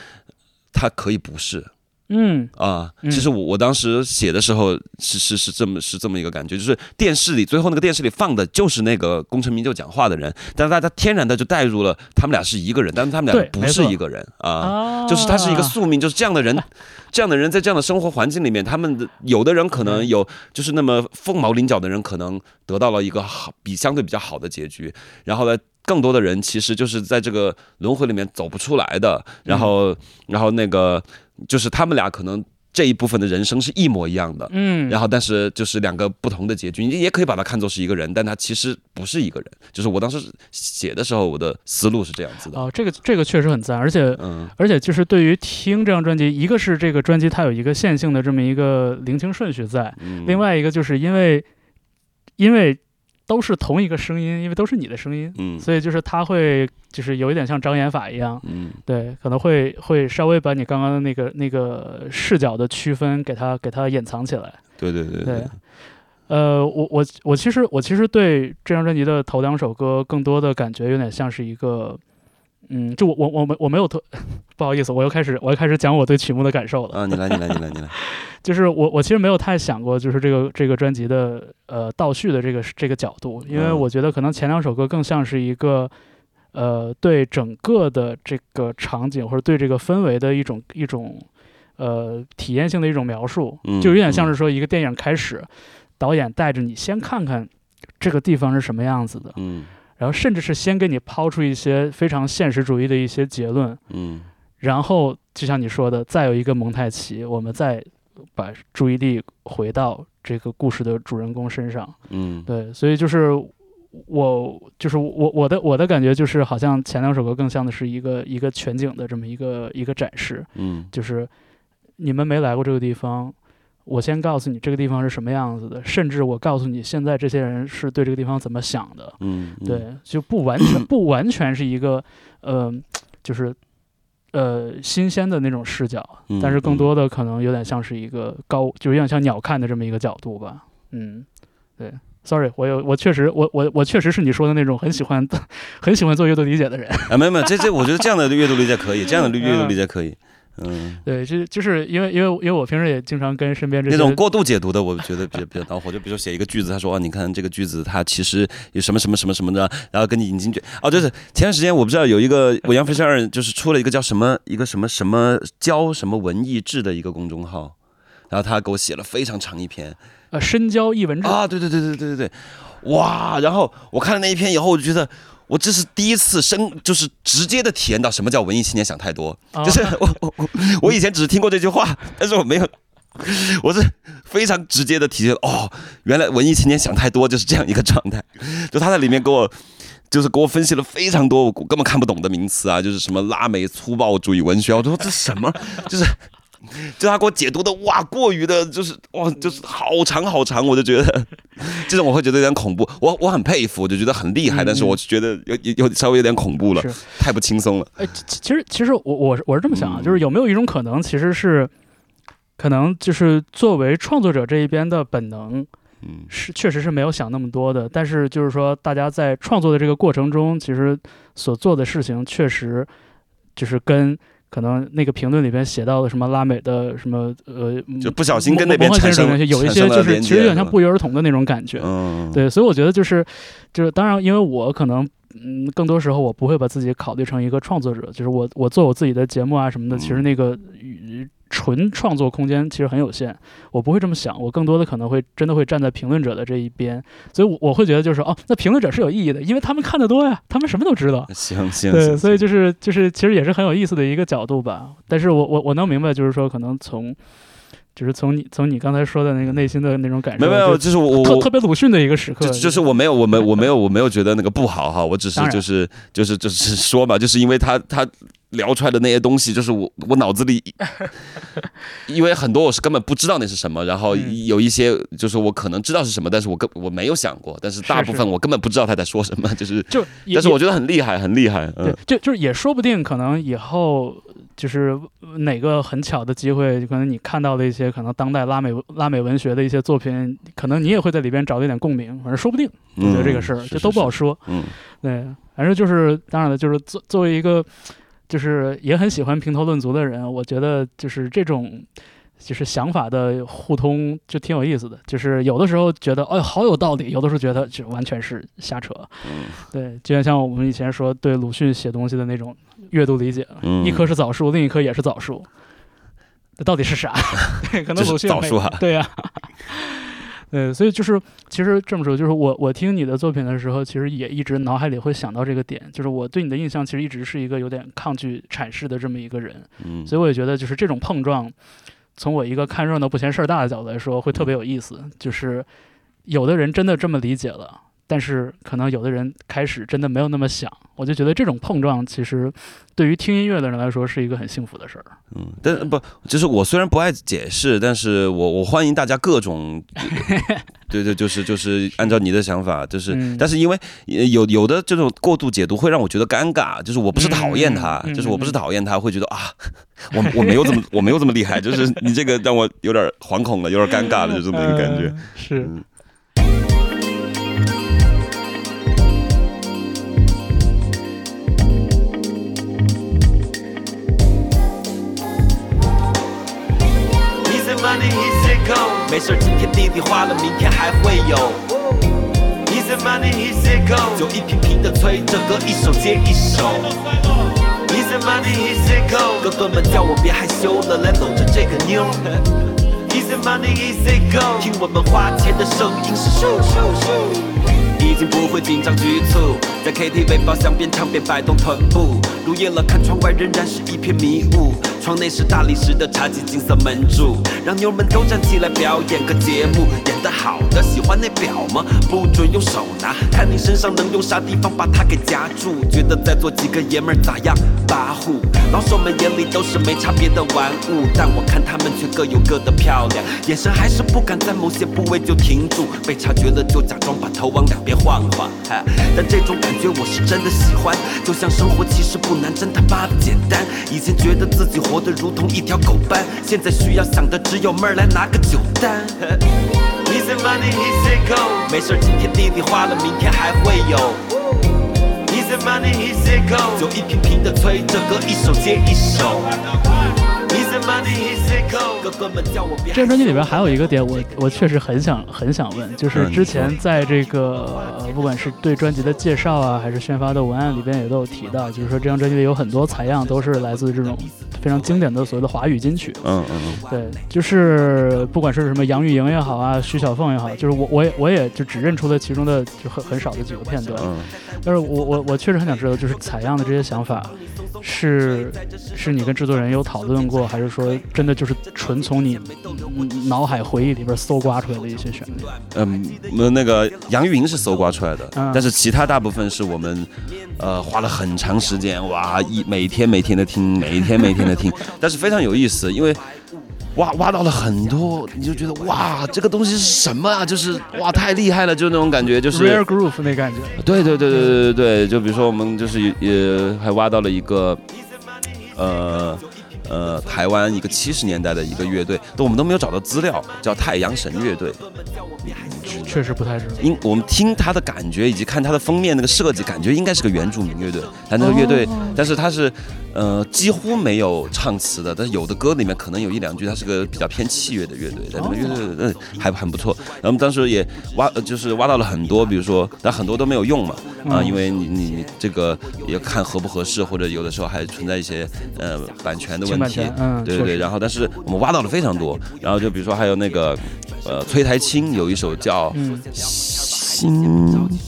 他可以不是。嗯。啊，嗯。其实我我当时写的时候是是是这么是这么一个感觉，就是电视里最后那个电视里放的就是那个功成名就讲话的人，但是大家天然的就带入了他们俩是一个人，但是他们俩不是一个人啊。啊，就是他是一个宿命，就是这样的人，这样的人在这样的生活环境里面，他们的有的人可能有就是那么凤毛麟角的人，可能得到了一个好比相对比较好的结局，然后呢，更多的人其实就是在这个轮回里面走不出来的，然后然后那个就是他们俩可能这一部分的人生是一模一样的，嗯，然后但是就是两个不同的结局，你也可以把它看作是一个人，但他其实不是一个人。就是我当时写的时候，我的思路是这样子的。哦，这个这个确实很赞，而且嗯而且就是对于听这张专辑，一个是这个专辑它有一个线性的这么一个聆听顺序在，嗯，另外一个就是因为因为都是同一个声音，因为都是你的声音，嗯。所以就是他会就是有一点像障眼法一样，嗯。对，可能会会稍微把你刚刚的那个那个视角的区分给它给它隐藏起来。对对对对，呃，我我我其实我其实对这张专辑的头两首歌更多的感觉有点像是一个，嗯，就我我我没我没有特 不好意思，我又开始我又开始讲我对曲目的感受了。啊，你来你来你来你来，就是我我其实没有太想过，就是这个这个专辑的呃倒叙的这个这个角度，因为嗯。我觉得可能前两首歌更像是一个呃对整个的这个场景或者对这个氛围的一种一种呃体验性的一种描述，嗯就有点像是说一个电影开始，导演带着你先看看这个地方是什么样子的，嗯然后甚至是先给你抛出一些非常现实主义的一些结论，嗯然后就像你说的，再有一个蒙太奇，我们再把注意力回到这个故事的主人公身上。嗯对，所以就是我就是我我的我的感觉就是，好像前两首歌更像的是一个一个全景的这么一个一个展示，嗯就是你们没来过这个地方。我先告诉你这个地方是什么样子的，甚至我告诉你现在这些人是对这个地方怎么想的。嗯，嗯，对，就不完全不完全是一个呃，就是呃新鲜的那种视角，嗯但是更嗯多的可能有点像是一个高，就有点像鸟看的这么一个角度吧。嗯，对。Sorry，我有我确实我我我确实是你说的那种很喜欢很喜欢做阅读理解的人。啊，没有没有，这这我觉得这样的阅读理解可以，这样的阅读理解可以，嗯。对，就就是因为因为因为我平时也经常跟身边这种过度解读的，我觉得比较比较恼火。就比如说写一个句子，他说：“啊，你看这个句子，它其实有什么什么什么什么的，然后跟你引经据。”哦，就是前段时间我不知道有一个我杨飞山二就是出了一个叫什么一个什么什么教什么文艺志的一个公众号，然后他给我写了非常长一篇呃深交译文志啊，对对对对对对对，哇！然后我看了那一篇以后，我就觉得。我这是第一次深，就是直接的体验到什么叫文艺青年想太多。啊就是 我我我我以前只是听过这句话，但是我没有，我是非常直接的体验哦，原来文艺青年想太多就是这样一个状态。就他在里面给我。就是给我分析了非常多我根本看不懂的名词啊，就是什么拉美粗暴主义文学，我说这什么？就是，就他给我解读的哇，过于的，就是哇，就是好长好长，我就觉得 这种我会觉得有点恐怖。我我很佩服，我就觉得很厉害，嗯但是我觉得有有有稍微有点恐怖了，太不轻松了。哎，其其实其实我我是我是这么想啊，嗯就是有没有一种可能，其实是可能就是作为创作者这一边的本能，嗯是确实是没有想那么多的，但是就是说大家在创作的这个过程中，其实所做的事情确实就是跟。可能那个评论里边写到的什么拉美的什么呃，就不小心跟那边产生现实有一些就是其实有点像不约而同的那种感觉。嗯，对，所以我觉得就是就是当然，因为我可能嗯，更多时候我不会把自己考虑成一个创作者，就是我我做我自己的节目啊什么的，其实嗯。那个与纯创作空间其实很有限，我不会这么想，我更多的可能会真的会站在评论者的这一边，所以我我会觉得就是哦，那评论者是有意义的，因为他们看得多呀，他们什么都知道。行行，对，行所以就是就是其实也是很有意思的一个角度吧。但是我我我能明白，就是说可能从就是从你从你刚才说的那个内心的那种感受，没有没有，就就是我我特特别鲁迅的一个时刻，就就是我没有我没我没有我没有觉得那个不好哈，我只是就是就是就是说嘛，就是因为他他聊出来的那些东西，就是我我脑子里，因为很多我是根本不知道那是什么，然后嗯有一些就是我可能知道是什么，但是我根我没有想过，但是大部分我根本不知道他在说什么，就是，就但是我觉得很厉害，很厉害，对嗯，就就是也说不定，可能以后就是哪个很巧的机会，可能你看到的一些可能当代拉美拉美文学的一些作品，可能你也会在里边找到一点共鸣，反正说不定。我觉得这个事儿嗯就都不好说。嗯对，反正就是当然了，就是作作为一个就是也很喜欢评头论足的人，我觉得就是这种。就是想法的互通就挺有意思的，就是有的时候觉得哎好有道理，有的时候觉得就完全是瞎扯。嗯对，就像像我们以前说对鲁迅写东西的那种阅读理解，嗯，一棵是枣树，另一棵也是枣树，这到底是啥？对，可能鲁迅枣树啊对呀、对，所以就是其实这么说，就是我我听你的作品的时候，其实也一直脑海里会想到这个点，就是我对你的印象其实一直是一个有点抗拒阐释的这么一个人，嗯，所以我也觉得就是这种碰撞，从我一个看热闹不嫌事儿大的角度来说，会特别有意思。就是有的人真的这么理解了，但是可能有的人开始真的没有那么想。我就觉得这种碰撞，其实对于听音乐的人来说是一个很幸福的事儿。嗯，但不，就是我虽然不爱解释，但是我我欢迎大家各种，对对，就是就是按照你的想法，就是，嗯但是因为呃有有的这种过度解读会让我觉得尴尬，就是我不是讨厌他，就是我不是讨厌他，会觉得啊，我我没有这么我没有这么厉害，就是你这个让我有点惶恐了，有点尴尬了，就这么一个感觉呃。是。嗯 Easy money, easy go，没事今天弟弟花了，明天还会有。Easy money, easy go，就一瓶瓶的催着歌，一首接一首。Easy money, easy go，哥哥们叫我别害羞了，来搂着这个妞。Easy money, easy go，听我们花钱的声音是咻咻咻。已经不会紧张局促，在 KTV 包厢边唱边摆动臀部，入夜了看窗外仍然是一片迷雾，窗内是大理石的茶几金色门柱，让妞们都站起来表演个节目，演得好的喜欢那表吗？不准用手拿，看你身上能用啥地方把它给夹住，觉得在座几个爷们儿咋样？跋扈，老手们眼里都是没差别的玩物，但我看他们却各有各的漂亮，眼神还是不敢在某些部位就停住，被察觉了就假装把头往两边晃晃，哈但这种感觉我是真的喜欢，就像生活其实不难，真他妈的简单。以前觉得自己活得如同一条狗般，现在需要想的只有妹儿来拿个酒单。Easy money, easy go，没事今天弟弟花了，明天还会有。Easy money, easy go，酒一瓶瓶的催这歌，一首接一首。这张专辑里边还有一个点我，我确实很想很想问，就是嗯之前在这个、呃不管是对专辑的介绍啊，还是宣发的文案里边也都有提到，就是说这张专辑里有很多采样都是来自这种非常经典的所谓的华语金曲。嗯嗯嗯，对，就是不管是什么杨钰莹也好啊，徐小凤也好，就是我我也我也就只认出了其中的就很很少的几个片段。嗯但是我我我确实很想知道，就是采样的这些想法，是是你跟制作人有讨论过，还是说真的就是纯从你嗯脑海回忆里边搜刮出来的一些旋律？嗯，呃那个杨钰莹是搜刮出来的，嗯但是其他大部分是我们，呃，花了很长时间，哇，一每天每天的听，每天每天的听，但是非常有意思，因为挖挖到了很多，你就觉得哇，这个东西是什么啊？就是哇，太厉害了，就那种感觉，就是 Rare Groove 那感觉，对对对对对对对，就比如说我们就是也还挖到了一个，呃呃，台湾一个七十年代的一个乐队，都我们都没有找到资料，叫太阳神乐队。确实不太知道。因我们听它的感觉以及看它的封面那个设计，感觉应该是个原住民乐队，但那个乐队，但是它是呃几乎没有唱词的，但是有的歌里面可能有一两句，它是个比较偏器乐的乐队，但那个乐队嗯还很不错。然后当时也挖呃就是挖到了很多，比如说但很多都没有用嘛啊、嗯因为你你你这个也看合不合适，或者有的时候还存在一些呃版权的问题侵版权，嗯对对对。然后但是我们挖到了非常多，然后就比如说还有那个呃崔台青有一首叫。嗯，新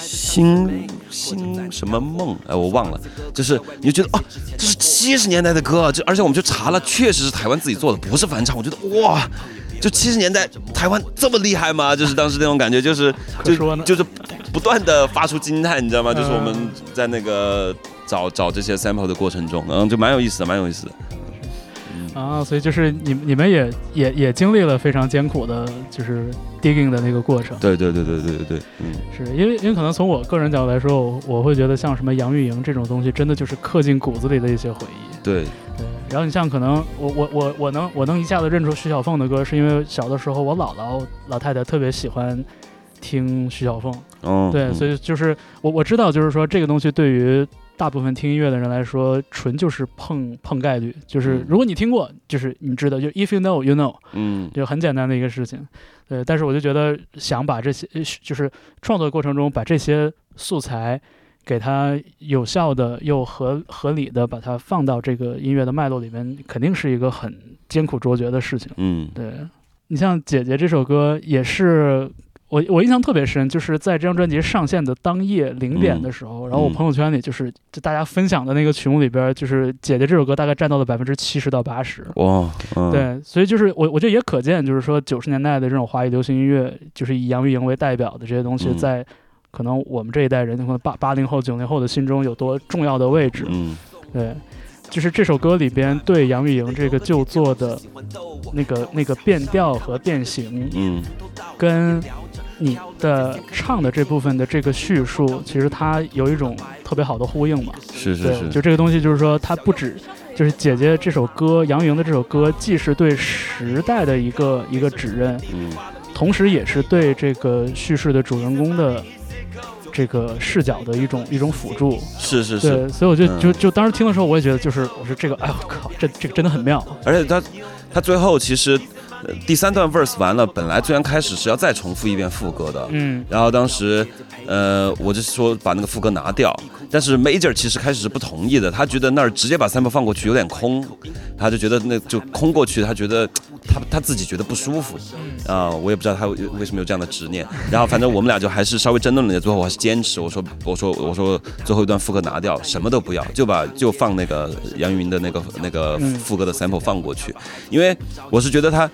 新新什么梦？哎，我忘了。就是你就觉得哦，这是七十年代的歌，就而且我们就查了，确实是台湾自己做的，不是翻唱。我觉得哇，就七十年代台湾这么厉害吗？就是当时那种感觉，就是就就是不断的发出惊叹，你知道吗？就是我们嗯在那个找找这些 sample 的过程中，嗯，就蛮有意思的，蛮有意思的。啊，所以就是你你们也也也经历了非常艰苦的，就是 digging 的那个过程。对对对对对对对，嗯。是因为因为可能从我个人角度来说，我我会觉得像什么杨钰莹这种东西，真的就是刻进骨子里的一些回忆。对，对，然后你像可能我我我我能我能一下子认出徐小凤的歌，是因为小的时候我姥姥老太太特别喜欢听徐小凤，哦，对，嗯所以就是我我知道，就是说这个东西对于大部分听音乐的人来说，纯就是碰碰概率，就是嗯如果你听过，就是你知道，就 if you know you know，嗯就很简单的一个事情。对，但是我就觉得想把这些，呃就是创作过程中把这些素材。给它有效的又合合理的把它放到这个音乐的脉络里面，肯定是一个很艰苦卓绝的事情。嗯，对，你像《姐姐》这首歌也是。我我印象特别深，就是在这张专辑上线的当夜零点的时候，然后我嗯朋友圈里就是就大家分享的那个曲目里边，就是《姐姐》这首歌大概占到了百分之七十到八十。哇，嗯，对，所以就是我我觉得也可见，就是说九十年代的这种华语流行音乐，就是以杨钰莹为代表的这些东西，嗯在可能我们这一代人，可能八八零后、九零后的心中有多重要的位置。嗯对，就是这首歌里边对杨钰莹这个旧作的那个那个变调和变形，嗯跟你的唱的这部分的这个叙述，其实它有一种特别好的呼应嘛。对，是是是，就这个东西，就是说它不止。就是姐姐这首歌，杨钰莹的这首歌，既是对时代的一个一个指认，嗯同时也是对这个叙事的主人公的这个视角的一种一种辅助。是是是，对，所以我就嗯就就当时听的时候，我也觉得就是我说这个，哎呦靠，这这个真的很妙。而且他他最后其实、呃第三段 verse 完了，本来最刚开始是要再重复一遍副歌的，嗯。然后当时，呃，我就说把那个副歌拿掉，但是 Major 其实开始是不同意的，他觉得那儿直接把 sample 放过去有点空，他就觉得那就空过去，他觉得 他他自己觉得不舒服，啊、我也不知道他为什么有这样的执念。然后反正我们俩就还是稍微争论了一下，最后我还是坚持，我说我说我说最后一段副歌拿掉，什么都不要，就把就放那个杨钰莹的那个那个副歌的 sample 放过去，因为我是觉得他。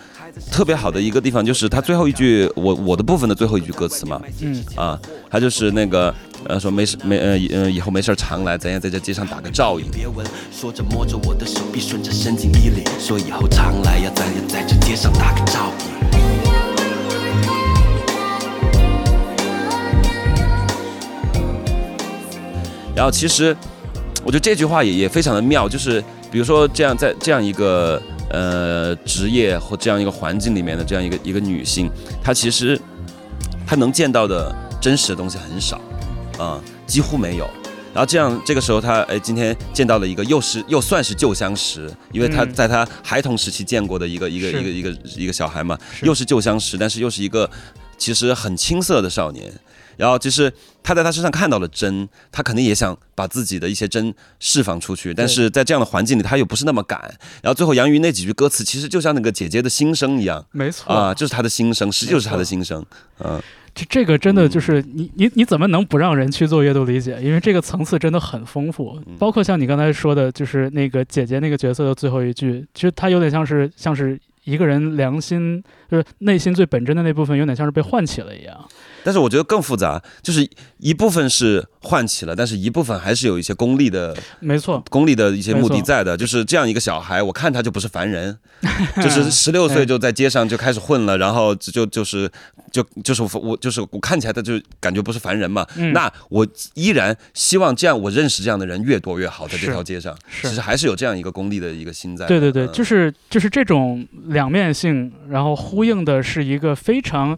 特别好的一个地方就是他最后一句我我的部分的最后一句歌词嘛，嗯啊，他就是那个呃说没事没呃以呃以后没事常来，咱也在这街上打个照应。别问，说着摸着我的手臂，顺着伸进衣领，说以后常来呀，咱也在这街上打个照应。然后其实我觉得这句话也也非常的妙，就是比如说这样在这样一个呃职业或这样一个环境里面的这样一个一个女性，她其实她能见到的真实的东西很少，啊、几乎没有。然后这样，这个时候她哎，今天见到了一个又是又算是旧相识，因为她嗯在她孩童时期见过的一个一个一个一个一个小孩嘛，又是旧相识，但是又是一个其实很青涩的少年。然后其实他在他身上看到了真，他肯定也想把自己的一些真释放出去，但是在这样的环境里，他又不是那么敢。然后最后杨钰那几句歌词，其实就像那个姐姐的心声一样没错啊，就是他的心声，实际就是他的心声。嗯，这这个真的就是你你你怎么能不让人去做阅读理解？因为这个层次真的很丰富，包括像你刚才说的，就是那个姐姐那个角色的最后一句，其实它有点像是像是一个人良心，就是内心最本真的那部分，有点像是被唤起了一样。但是我觉得更复杂，就是一部分是唤起了，但是一部分还是有一些功利的没错，功利的一些目的在的，就是这样一个小孩，我看他就不是凡人，就是十六岁就在街上就开始混了，然后就就就是就就是我我就是我看起来他就感觉不是凡人嘛，嗯。那我依然希望这样我认识这样的人越多越好，在这条街上，其实还是有这样一个功利的一个心在。对对对，嗯。就是就是这种两面性，然后呼应的是一个非常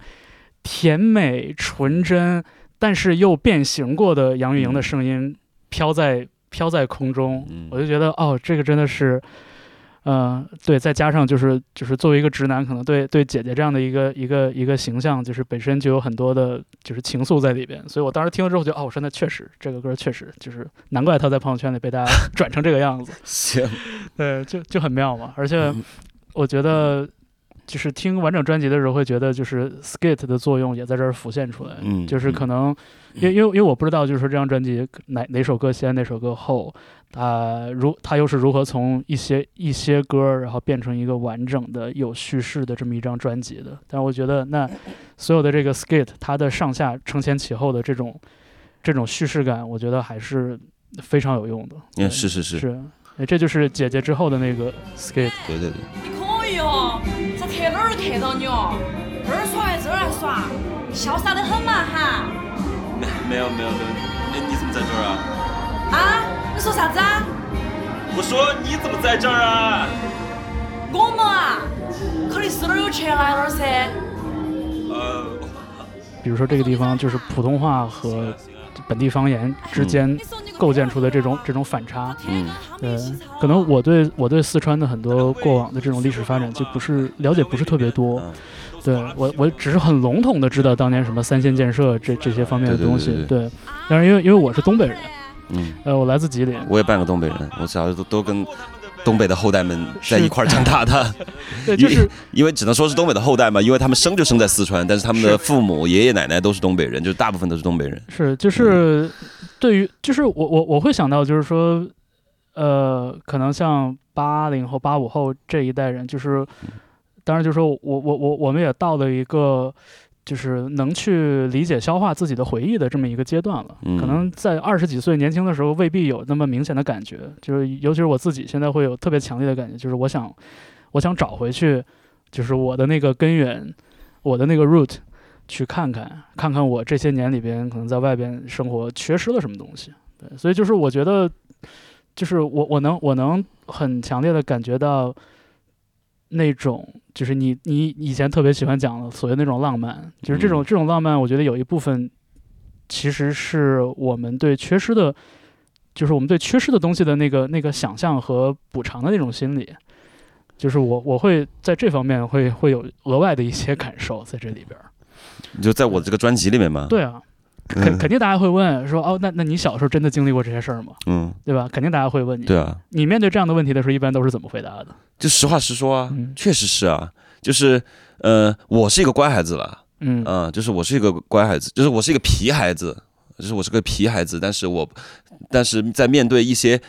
甜美纯真，但是又变形过的杨钰莹的声音飘在飘在空中，嗯我就觉得哦，这个真的是。呃，对，再加上就是就是作为一个直男，可能对对姐姐这样的一个一个一个形象，就是本身就有很多的就是情愫在里边，所以我当时听了之后觉得，哦，我说那确实这个歌确实就是难怪他在朋友圈里被大家 转成这个样子。行，对，就就很妙嘛。而且我觉得，就是听完整专辑的时候，会觉得就是 skit 的作用也在这儿浮现出来。嗯就是可能，因为因为因为我不知道，就是说这张专辑哪哪首歌先，哪首歌后，它如它又是如何从一些一些歌，然后变成一个完整的有叙事的这么一张专辑的。但是我觉得，那 所有的这个 skit，它的上下承前启后的这种这种叙事感，我觉得还是非常有用的。嗯，是是是，是，哎，这就是姐姐之后的那个 skate。对对对。哦，在特哪儿看到你哦，这儿耍还这儿还耍，潇洒得很嘛哈！没有没有没有，哎，你怎么在这儿啊？啊，你说啥子啊？我说你怎么在这儿啊？我们啊，克里斯那儿有钱来了噻。呃，比如说这个地方就是普通话和本地方言之间构建出的这种这种反差。嗯，对，可能我对我对四川的很多过往的这种历史发展就不是了解不是特别多。嗯对我我只是很笼统的知道当年什么三线建设这这些方面的对对东西。对对，但是因为因为我是东北人，嗯，呃，我来自吉林。我也半个东北人，我小时候都都跟东北的后代们在一块儿长大的，对，就是因为只能说是东北的后代嘛，因为他们生就生在四川，但是他们的父母、爷爷奶奶都是东北人，就是大部分都是东北人。是就是对于就是我我我会想到就是说，呃，可能像八零后、八五后这一代人，就是当然就是说我我我我们也到了一个。就是能去理解、消化自己的回忆的这么一个阶段了。嗯可能在二十几岁年轻的时候，未必有那么明显的感觉。就是尤其是我自己，现在会有特别强烈的感觉，就是我想，我想找回去，就是我的那个根源，我的那个 root，去看看，看看我这些年里边可能在外边生活缺失了什么东西。对，所以就是我觉得，就是我我能我能很强烈的感觉到那种，就是你你以前特别喜欢讲的所谓那种浪漫，就是这种、嗯这种浪漫，我觉得有一部分其实是我们对缺失的，就是我们对缺失的东西的那个那个想象和补偿的那种心理。就是我我会在这方面会会有额外的一些感受在这里边儿。你就在我这个专辑里面吗。对啊，肯嗯肯定大家会问说哦，那那你小时候真的经历过这些事儿吗？嗯，对吧？肯定大家会问你。对啊，你面对这样的问题的时候，一般都是怎么回答的？就实话实说啊，嗯确实是啊，就是呃，我是一个乖孩子了，嗯嗯、就是我是一个乖孩子，就是我是一个皮孩子，就是我是个皮孩子，但是我，但是在面对一些，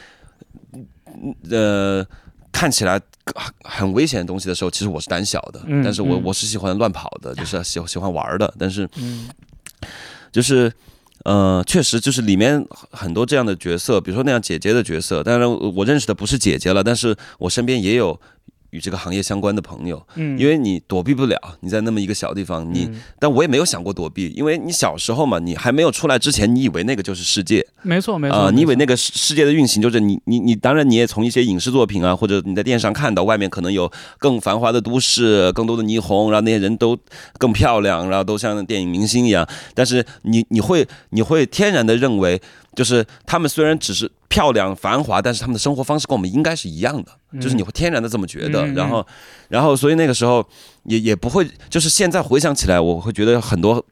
嗯呃，看起来很很危险的东西的时候，其实我是胆小的，嗯但是我嗯我是喜欢乱跑的，就是喜喜欢玩儿的，但是嗯就是。呃，确实就是里面很多这样的角色，比如说那样姐姐的角色。当然，我认识的不是姐姐了，但是我身边也有与这个行业相关的朋友。嗯，因为你躲避不了，你在那么一个小地方，你，嗯。但我也没有想过躲避，因为你小时候嘛，你还没有出来之前，你以为那个就是世界。没错没错，啊、你以为那个世世界的运行就是你你你，当然你也从一些影视作品啊，或者你在电视上看到外面可能有更繁华的都市，更多的霓虹，然后那些人都更漂亮，然后都像电影明星一样，但是你你会你会天然的认为，就是他们虽然只是漂亮繁华，但是他们的生活方式跟我们应该是一样的，就是你会天然的这么觉得，然后然后所以那个时候也也不会，就是现在回想起来，我会觉得很多。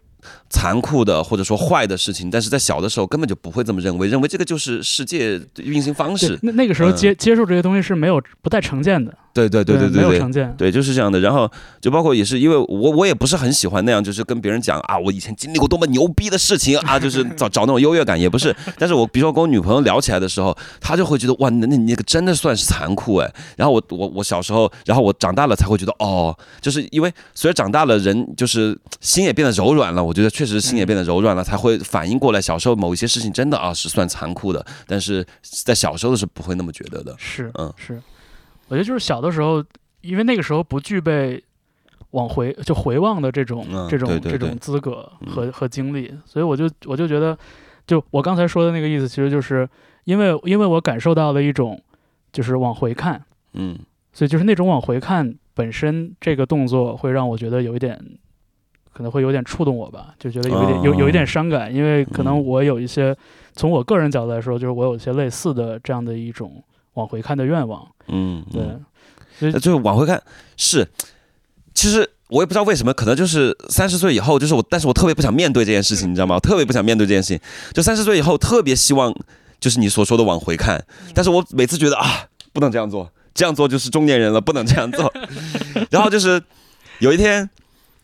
残酷的或者说坏的事情，但是在小的时候根本就不会这么认为，认为这个就是世界运行方式。那那个时候嗯接、接受这些东西是没有不带成见的，对对对对没对对，有成见。对，就是这样的。然后就包括也是因为我我也不是很喜欢那样，就是跟别人讲啊，我以前经历过多么牛逼的事情啊，就是找找那种优越感，也不是。但是我比如说跟我女朋友聊起来的时候，她就会觉得哇，那那你那个真的算是残酷哎。然后我我我小时候，然后我长大了才会觉得哦，就是因为随着长大了，人就是心也变得柔软了。我觉得确实心也变得柔软了，才会反应过来，小时候某一些事情真的啊是算残酷的，但是在小时候的是不会那么觉得的。是，嗯是，我觉得就是小的时候，因为那个时候不具备往回就回望的这种、嗯这种这种资格嗯和、和经历，所以我就我就觉得，就我刚才说的那个意思，其实就是因为因为我感受到了一种就是往回看，嗯所以就是那种往回看本身这个动作会让我觉得有一点。可能会有点触动我吧，就觉得有一点、有有一点伤感，因为可能嗯我有一些从我个人角度来说，就是我有一些类似的这样的一种往回看的愿望。嗯，对，嗯所以呃就是往回看，是，其实我也不知道为什么，可能就是三十岁以后，就是我，但是我特别不想面对这件事情，你知道吗？我特别不想面对这件事情。就三十岁以后，特别希望就是你所说的往回看，但是我每次觉得啊，不能这样做，这样做就是中年人了，不能这样做。然后就是有一天。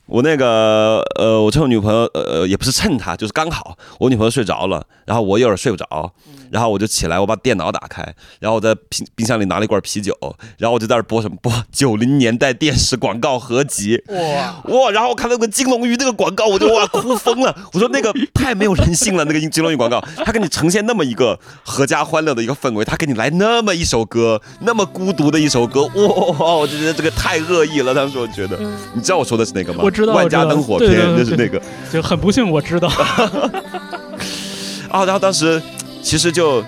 我那个呃，我趁我女朋友呃也不是趁她，就是刚好我女朋友睡着了，然后我有点睡不着，然后我就起来，我把电脑打开，然后我在冰冰箱里拿了一罐啤酒，然后我就在那播什么播九零年代电视广告合集，哇，哇！然后我看到那个金龙鱼那个广告，我就哇哭疯了。我说那个太没有人性了，那个金龙鱼广告，他给你呈现那么一个合家欢乐的一个氛围，他给你来那么一首歌，那么孤独的一首歌，哇！我就觉得这个太恶意了。当时我觉得，你知道我说的是哪个吗？我知道万家灯火我知道篇，对对对就是那个。就很不幸，我知道。啊，然后当时其实就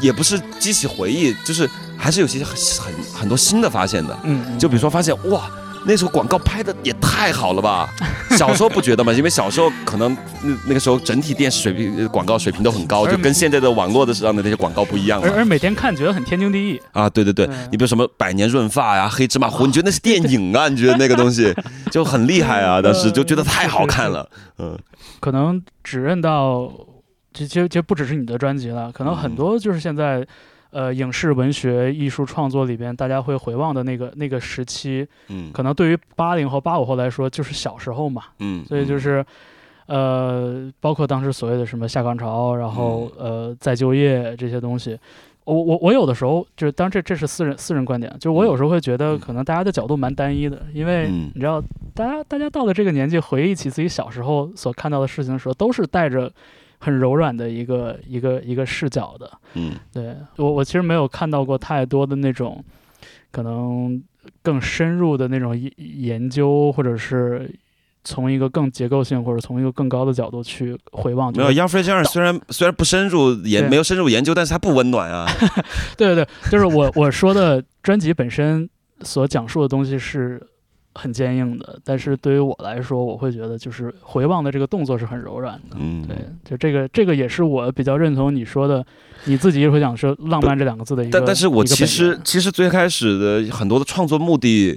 也不是激起回忆，就是还是有些很很很多新的发现的。嗯，就比如说发现哇，那时候广告拍的也太好了吧！小时候不觉得吗，因为小时候可能那那个时候整体电视水平、呃广告水平都很高，就跟现在的网络的上的那些广告不一样嘛。而而每天看觉得很天经地义。啊，对对对对，你比如什么百年润发呀、黑芝麻糊，你觉得那是电影啊？你觉得那个东西 就很厉害啊？当时就觉得太好看了，嗯可能只认到，其其实其实不只是你的专辑了，可能很多就是现在，呃影视文学艺术创作里边大家会回望的那个那个时期，嗯。可能对于八零后、八五后来说就是小时候嘛，嗯，所以就是。呃，包括当时所谓的什么下岗潮，然后呃再就业这些东西，我我我有的时候就是，当然这这是私人私人观点，就我有时候会觉得可能大家的角度蛮单一的，因为嗯。你知道，大家大家到了这个年纪，回忆起自己小时候所看到的事情的时候，都是带着很柔软的一个一个一个视角的。嗯对我我其实没有看到过太多的那种可能更深入的那种研研究，或者是从一个更结构性或者从一个更高的角度去回望。没有就是，Young Free Jr 虽然虽然不深入研没有深入研究，但是他不温暖啊。对对对，就是我我说的专辑本身所讲述的东西是很坚硬的，但是对于我来说，我会觉得就是回望的这个动作是很柔软的。嗯，对，就这个这个也是我比较认同你说的，你自己也会讲说浪漫这两个字的一个。但但是我其实其实最开始的很多的创作目的，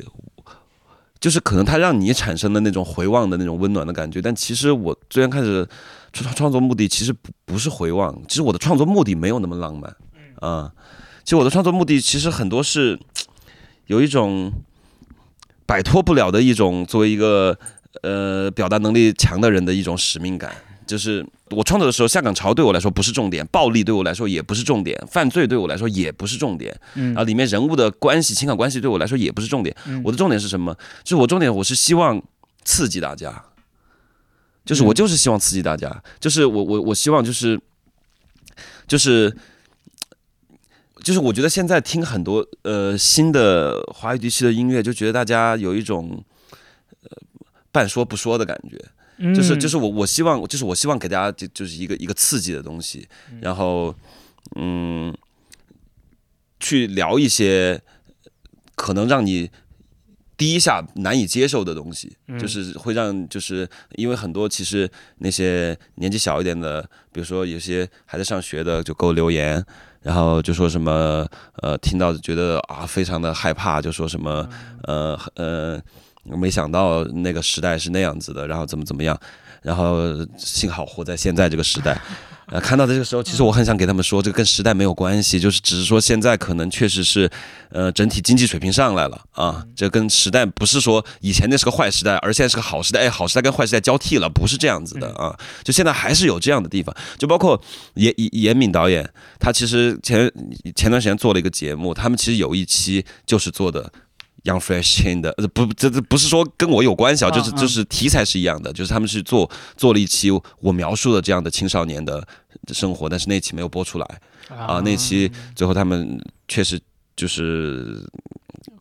就是可能它让你产生的那种回望的那种温暖的感觉。但其实我最先开始创创作目的其实不不是回望，其实我的创作目的没有那么浪漫啊、其实我的创作目的其实很多是有一种摆脱不了的一种作为一个呃表达能力强的人的一种使命感。就是我创作的时候，下岗潮对我来说不是重点，暴力对我来说也不是重点，犯罪对我来说也不是重点，嗯啊，里面人物的关系、情感关系对我来说也不是重点。嗯我的重点是什么？就是我重点，我是希望刺激大家，就是我嗯就是希望刺激大家，就是我我我希望就是就是就是我觉得现在听很多呃新的华语地区的音乐，就觉得大家有一种呃半说不说的感觉。就是就是我我希望就是我希望给大家就就是一个一个刺激的东西，然后嗯，去聊一些可能让你第一下难以接受的东西，嗯就是会让就是因为很多其实那些年纪小一点的，比如说有些还在上学的就给我留言。然后就说什么，呃，听到觉得啊，非常的害怕，就说什么，呃呃，没想到那个时代是那样子的，然后怎么怎么样，然后幸好活在现在这个时代。呃，看到的这个时候，其实我很想给他们说，这个跟时代没有关系，就是只是说现在可能确实是，呃，整体经济水平上来了啊，这跟时代不是说以前那是个坏时代，而现在是个好时代，哎，好时代跟坏时代交替了，不是这样子的啊，就现在还是有这样的地方，就包括严严严敏导演，他其实前前段时间做了一个节目，他们其实有一期就是做的。Young Fresh Chain 的，呃，不，这这不是说跟我有关系啊，就是啊就是题材是一样的，就是他们是做做了一期我描述的这样的青少年的生活，但是那期没有播出来啊，那期最后他们确实就是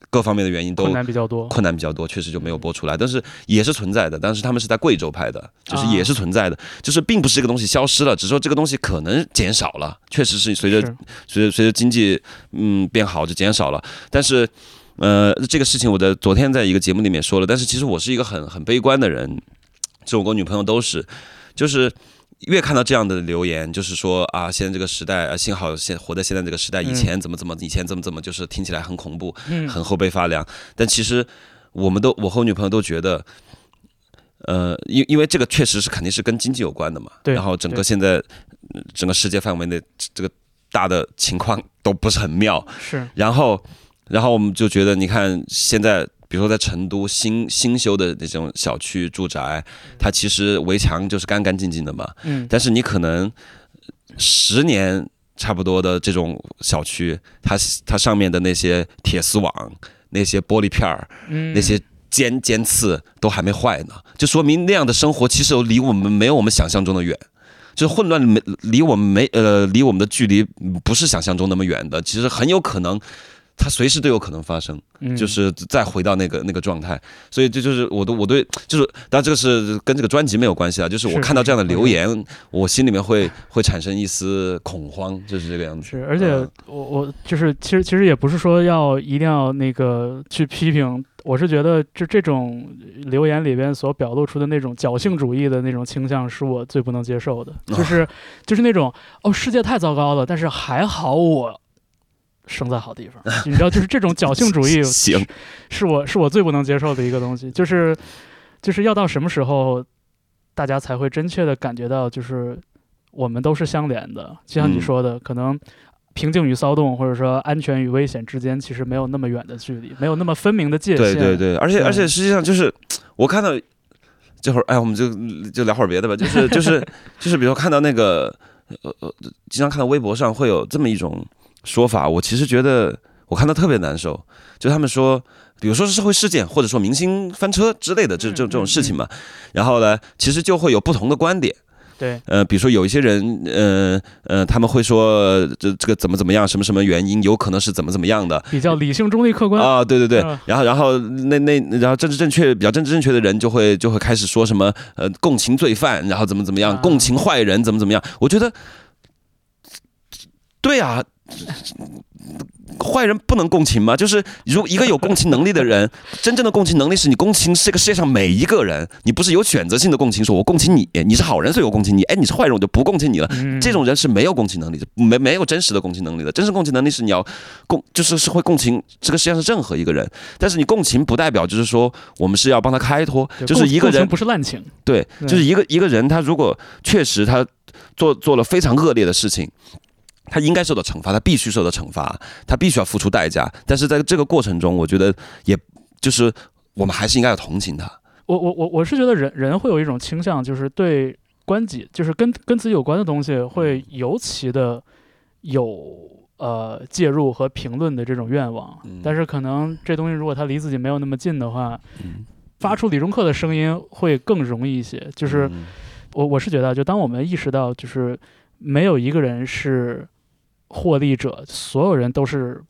各方面的原因都困难比较多。困难比较多，确实就没有播出来，但是也是存在的。但是他们是在贵州拍的，就是也是存在的，就是并不是这个东西消失了，只是说这个东西可能减少了，确实是随着随着随着经济嗯变好就减少了，但是。呃，这个事情我在昨天在一个节目里面说了，但是其实我是一个很很悲观的人，就我跟我女朋友都是，就是越看到这样的留言，就是说啊，现在这个时代啊，幸好现活在现在这个时代，以前怎么怎么，以前怎么怎么，就是听起来很恐怖，嗯很后背发凉。但其实我们都，我和我女朋友都觉得，呃，因因为这个确实是肯定是跟经济有关的嘛。对然后整个现在呃整个世界范围内这个大的情况都不是很妙。是然后，然后我们就觉得，你看现在，比如说在成都新新修的那种小区住宅，它其实围墙就是干干净净的嘛。嗯但是你可能十年差不多的这种小区，它它上面的那些铁丝网、那些玻璃片儿、嗯那些尖尖刺都还没坏呢，就说明那样的生活其实离我们没有我们想象中的远。就是混乱没离我们没呃离我们的距离不是想象中那么远的，其实很有可能，它随时都有可能发生。嗯就是再回到那个那个状态。所以这就是我的我对就是，当然这个是跟这个专辑没有关系啊，就是我看到这样的留言，我心里面会会产生一丝恐慌，就是这个样子。是，而且嗯我我就是其实其实也不是说要一定要那个去批评，我是觉得就这种留言里边所表露出的那种侥幸主义的那种倾向，是我最不能接受的，就是 就是那种哦世界太糟糕了，但是还好我。生在好地方，你知道，就是这种侥幸主义，行，是我是我最不能接受的一个东西，就是就是要到什么时候，大家才会真切的感觉到，就是我们都是相连的，就像你嗯。说的，可能平静与骚动，或者说安全与危险之间，其实没有那么远的距离，没有那么分明的界限。对对对，而且而且实际上就是我看到这会儿，哎，我们就就聊会儿别的吧，就是就是就是，比如说看到那个呃呃，经常看到微博上会有这么一种说法，我其实觉得我看到特别难受，就他们说。比如说是社会事件，或者说明星翻车之类的这这这种事情嘛，然后呢，其实就会有不同的观点。对呃，比如说有一些人，呃呃，他们会说这这个怎么怎么样，什么什么原因，有可能是怎么怎么样的，比较理性、中立、客观。啊，对对对嗯，然后然后那那然后政治正确比较政治正确的人就会就会开始说什么呃共情罪犯，然后怎么怎么样，啊共情坏人怎么怎么样，我觉得对啊。坏人不能共情吗？就是如一个有共情能力的人，真正的共情能力是你共情这个世界上每一个人，你不是有选择性的共情，说我共情你，你是好人，所以我共情你，哎，你是坏人，我就不共情你了。嗯这种人是没有共情能力的，没没有真实的共情能力的。真实共情能力是你要共，就是是会共情这个世界上是任何一个人，但是你共情不代表就是说我们是要帮他开脱，对就是一个人不是滥情。对，对就是一个一个人他如果确实他做做了非常恶劣的事情。他应该受到惩罚，他必须受到惩罚，他必须要付出代价。但是在这个过程中，我觉得也就是我们还是应该要同情他。我我我我是觉得人人会有一种倾向，就是对关己，就是跟跟自己有关的东西，会尤其的有呃介入和评论的这种愿望。嗯但是可能这东西如果他离自己没有那么近的话，嗯，发出理中客的声音会更容易一些。就是嗯我我是觉得，就当我们意识到，就是没有一个人是获利者，所有人都是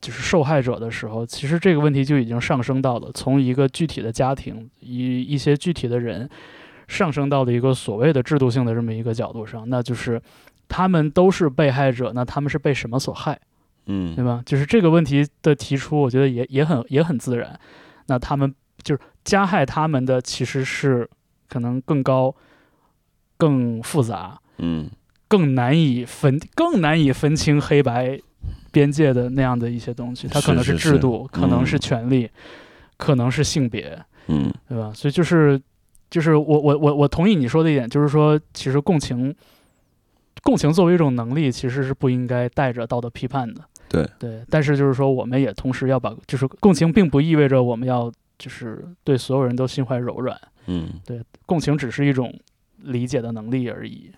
就是受害者的时候，其实这个问题就已经上升到了从一个具体的家庭、一一些具体的人，上升到了一个所谓的制度性的这么一个角度上，那就是他们都是被害者，那他们是被什么所害？嗯对吧？就是这个问题的提出，我觉得也也很也很自然。那他们就是加害他们的，其实是可能更高、更复杂、嗯更难以分、更难以分清黑白边界的那样的一些东西。它可能是是制度，可能是嗯权利，可能是性别，嗯对吧？所以就是就是我我我我同意你说的一点，就是说，其实共情。共情作为一种能力，其实是不应该带着道德批判的。对对，但是就是说，我们也同时要把，就是共情，并不意味着我们要就是对所有人都心怀柔软。嗯，对，共情只是一种理解的能力而已。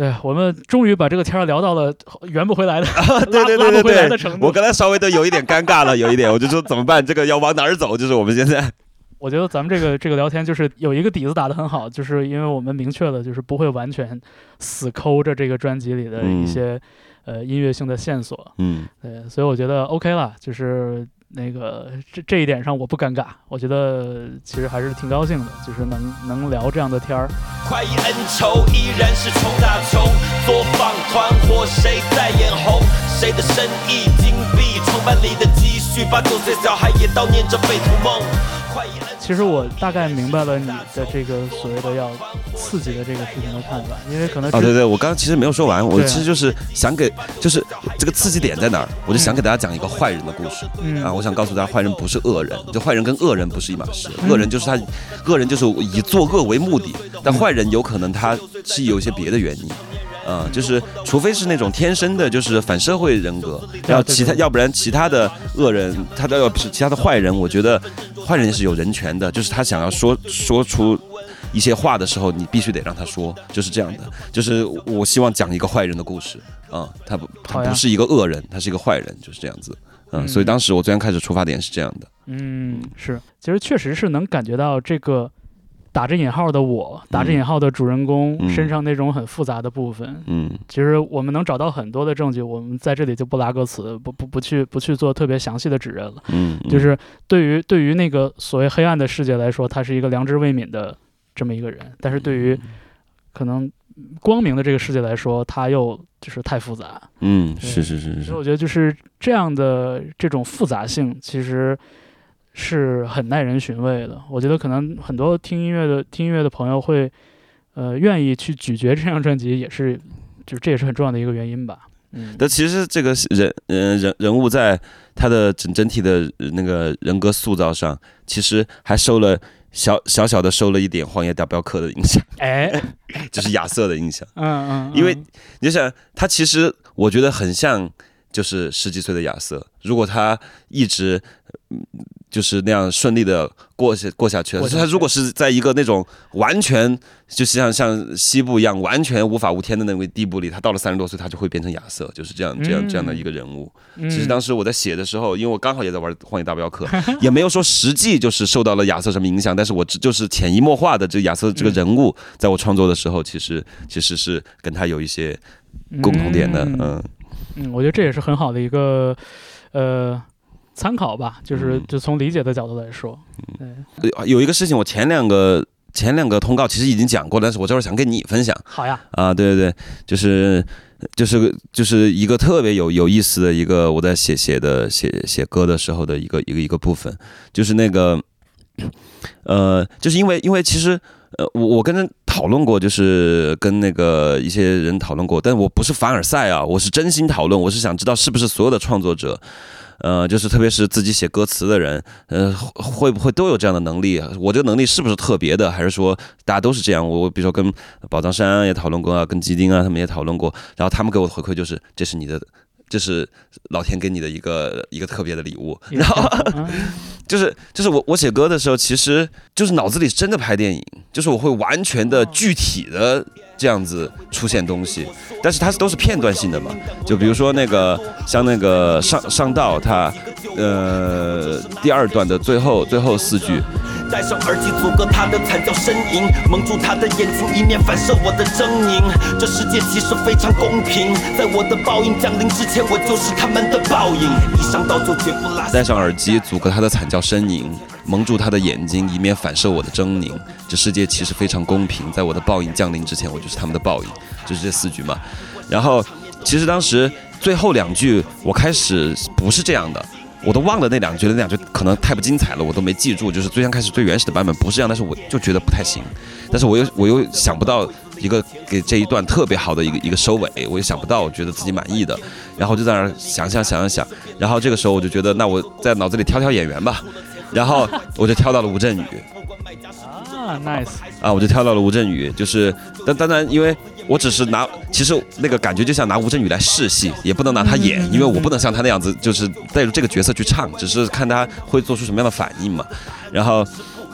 对，我们终于把这个天儿聊到了 圆不回来的，对对拉拉不回来对对对的程度。我刚才稍微都有一点尴尬了，有一点，我就说怎么办？这个要往哪儿走？就是我们现在，我觉得咱们这个这个聊天就是有一个底子打得很好，就是因为我们明确了，就是不会完全死抠着这个专辑里的一些、呃音乐性的线索。嗯对，所以我觉得 OK 了，就是那个这这一点上我不尴尬，我觉得其实还是挺高兴的，就是能能聊这样的天儿。快意恩仇依然是穷大穷，作坊团伙谁在眼红？谁的生意金币，床板里的积蓄，把九岁小孩也悼念着废土梦。其实我大概明白了你的这个所谓的要刺激的这个事情的看法，因为可能啊，对对，我刚刚其实没有说完，我其实就是想给，就是这个刺激点在哪儿？我就想给大家讲一个坏人的故事。嗯啊，我想告诉大家，坏人不是恶人，就坏人跟恶人不是一码事。嗯恶人就是他，恶人就是以作恶为目的，但坏人有可能他是有一些别的原因。啊、就是除非是那种天生的，就是反社会人格，然后其他，要不然其他的恶人，他都要不是其他的坏人，我觉得坏人也是有人权的，就是他想要说说出一些话的时候，你必须得让他说，就是这样的。就是我希望讲一个坏人的故事啊、他不他不是一个恶人，他是一个坏人，就是这样子。嗯，嗯所以当时我最先开始出发点是这样的。嗯，是，其实确实是能感觉到这个打着引号的我，打着引号的主人公嗯身上那种很复杂的部分。嗯其实我们能找到很多的证据，我们在这里就不拉歌词，不不不去不去做特别详细的指认了。嗯，就是对于对于那个所谓黑暗的世界来说，他是一个良知未泯的这么一个人，但是对于可能光明的这个世界来说，他又就是太复杂。嗯，是是是是所以我觉得就是这样的这种复杂性，其实是很耐人寻味的。我觉得可能很多听音乐的听音乐的朋友会，呃，愿意去咀嚼这张专辑，也是，就是这也是很重要的一个原因吧。嗯，但其实这个人，呃，人人物在他的整整体的呃那个人格塑造上，其实还受了小小小的受了一点《荒野大镖客》的影响，哎，就是亚瑟的影响。嗯嗯，因为你想，他其实我觉得很像，就是十几岁的亚瑟。如果他一直嗯就是那样顺利的过下过下去了，他如果是在一个那种完全就像像西部一样完全无法无天的那个地步里，他到了三十多岁，他就会变成亚瑟，就是这样这样这样的一个人物。嗯。其实当时我在写的时候，因为我刚好也在玩《荒野大镖客》，也没有说实际就是受到了亚瑟什么影响，但是我只就是潜移默化的，这亚瑟这个人物，在我创作的时候，其实其实是跟他有一些共同点的，嗯。嗯。嗯，我觉得这也是很好的一个呃参考吧，就是嗯。就从理解的角度来说，对，呃有一个事情，我前两个前两个通告其实已经讲过，但是我这会儿想跟你分享。好呀，啊，对对对，就是就是就是一个特别有有意思的一个我在写写的写写歌的时候的一个一个一个部分，就是那个呃，就是因为因为其实呃，我我跟人讨论过，就是跟那个一些人讨论过，但我不是凡尔赛啊，我是真心讨论，我是想知道是不是所有的创作者。呃，就是特别是自己写歌词的人，呃，会不会都有这样的能力？我这个能力是不是特别的，还是说大家都是这样？我我比如说跟宝藏山也讨论过啊，跟基丁啊他们也讨论过，然后他们给我的回馈就是这是你的，这是老天给你的一个一个特别的礼物。然后 嗯 就是就是我我写歌的时候，其实就是脑子里真的拍电影，就是我会完全的具体的这样子出现东西，但是它都是片段性的嘛。就比如说那个像那个上上道，它呃第二段的最后最后四句，戴上耳机阻隔他的惨叫呻吟，蒙住他的眼睛，以免反射我的狰狞。这世界其实非常公平，在我的报应降临之前，我就是他们的报应。一上道就绝不落下。戴上耳机阻隔他的惨叫呻吟，蒙住他的眼睛，以免反射我的狰狞。这世界其实非常公平，在我的报应降临之前，我就是他们的报应。就是这四句嘛。然后其实当时最后两句我开始不是这样的。我都忘了那两句，那两句可能太不精彩了，我都没记住。就是最刚开始最原始的版本不是这样，但是我就觉得不太行。但是我又我又想不到一个给这一段特别好的一个一个收尾，我也想不到，我觉得自己满意的。然后就在那儿想想想想想，然后这个时候我就觉得，那我在脑子里挑挑演员吧。然后我就挑到了吴镇宇啊，nice，啊，我就挑到了吴镇宇，就是但当然，因为我只是拿，其实那个感觉就像拿吴镇宇来试戏，也不能拿他演，因为我不能像他那样子，就是带入这个角色去唱，只是看他会做出什么样的反应嘛。然后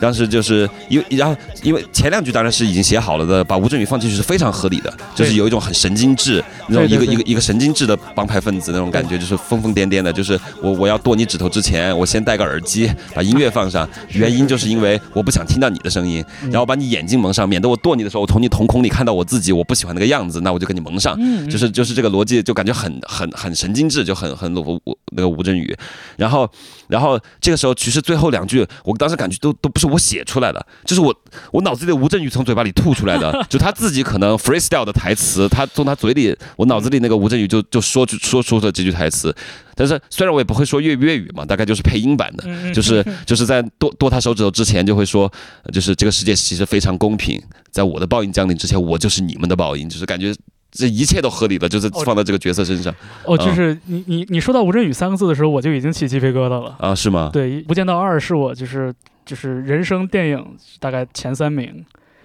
当时就是因为，然后因为前两句当然是已经写好了的，把吴镇宇放进去是非常合理的，就是有一种很神经质那种一个一个一个神经质的帮派分子那种感觉，就是疯疯癫癫的，就是我我要剁你指头之前，我先戴个耳机，把音乐放上，原因就是因为我不想听到你的声音，然后把你眼睛蒙上，免得我剁你的时候，我从你瞳孔里看到我自己，我不喜欢那个样子，那我就给你蒙上，就是就是这个逻辑，就感觉很很很神经质，就很很吴吴那个吴镇宇，然后然后这个时候其实最后两句，我当时感觉都都不是我写出来的，就是我我脑子里的吴镇宇从嘴巴里吐出来的，就他自己可能 freestyle 的台词，他从他嘴里，我脑子里那个吴镇宇就就说出说出了这句台词。但是虽然我也不会说粤粤语嘛，大概就是配音版的，就是就是在剁剁他手指头之前就会说，呃就是这个世界其实非常公平，在我的报应降临之前，我就是你们的报应，就是感觉这一切都合理了，就是放在这个角色身上哦，就是你你你说到吴镇宇三个字的时候，我就已经起鸡皮疙瘩了。啊，是吗？对，《无间道二》是我就是就是人生电影大概前三名。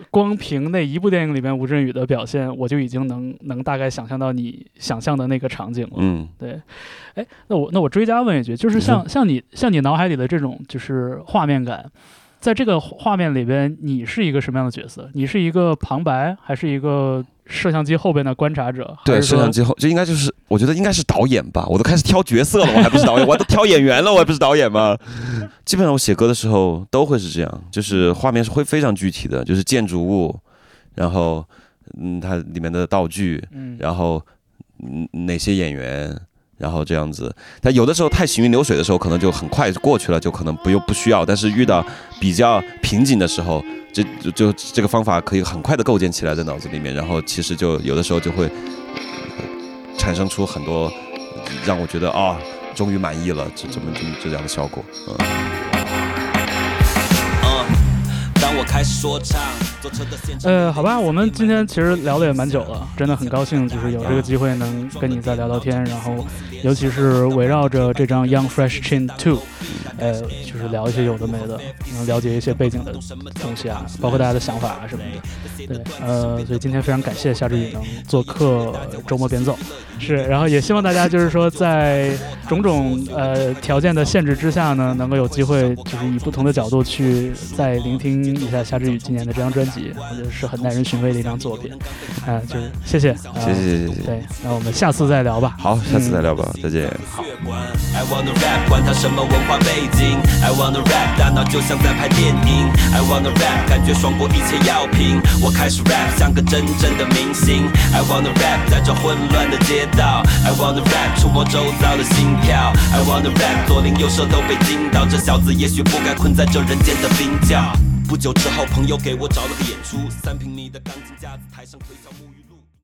光凭那一部电影里面吴镇宇的表现，我就已经能能大概想象到你想象的那个场景了。嗯对，哎，那我那我追加问一句，就是像像你像你脑海里的这种就是画面感，在这个画面里边，你是一个什么样的角色？你是一个旁白，还是一个摄像机后边的观察者？对，摄像机后这应该就是，我觉得应该是导演吧。我都开始挑角色了，我还不是导演，我都挑演员了，我还不是导演吗？基本上我写歌的时候都会是这样，就是画面是会非常具体的，就是建筑物，然后嗯，它里面的道具，嗯然后嗯哪些演员。然后这样子，但有的时候太行云流水的时候，可能就很快就过去了，就可能不用不需要。但是遇到比较瓶颈的时候，这就就这个方法可以很快的构建起来在脑子里面，然后其实就有的时候就会产生出很多让我觉得啊、终于满意了，这这么这么这样的效果。嗯，当我开始说唱，呃，好吧，我们今天其实聊的也蛮久了，真的很高兴，就是有这个机会能跟你再聊聊天，然后尤其是围绕着这张 Young Fresh Chin Two，呃，就是聊一些有的没的，能了解一些背景的东西啊，包括大家的想法啊什么的。对，呃，所以今天非常感谢夏之宇能做客周末变奏，是，然后也希望大家就是说在种种呃条件的限制之下呢，能够有机会就是以不同的角度去再聆听一下夏之宇今年的这张专辑，我觉得是很耐人寻味的一张作品。啊、就是谢谢，呃谢谢谢谢谢谢。对，那我们下次再聊吧。好，下次再聊吧，再见。I wanna rap，管他什么文化背景。I wanna rap，大脑就像在拍电影。I wanna rap，感觉爽过一切药品。我开始 rap，像个真正的明星。I wanna rap，在这混乱的街道。I wanna rap，触摸周遭的心跳。I wanna rap，左邻右舍都被惊到。这小子也许不该困在这人间的冰窖。不久之后，朋友给我找了个演出，三平米的钢琴架子，台上推敲木。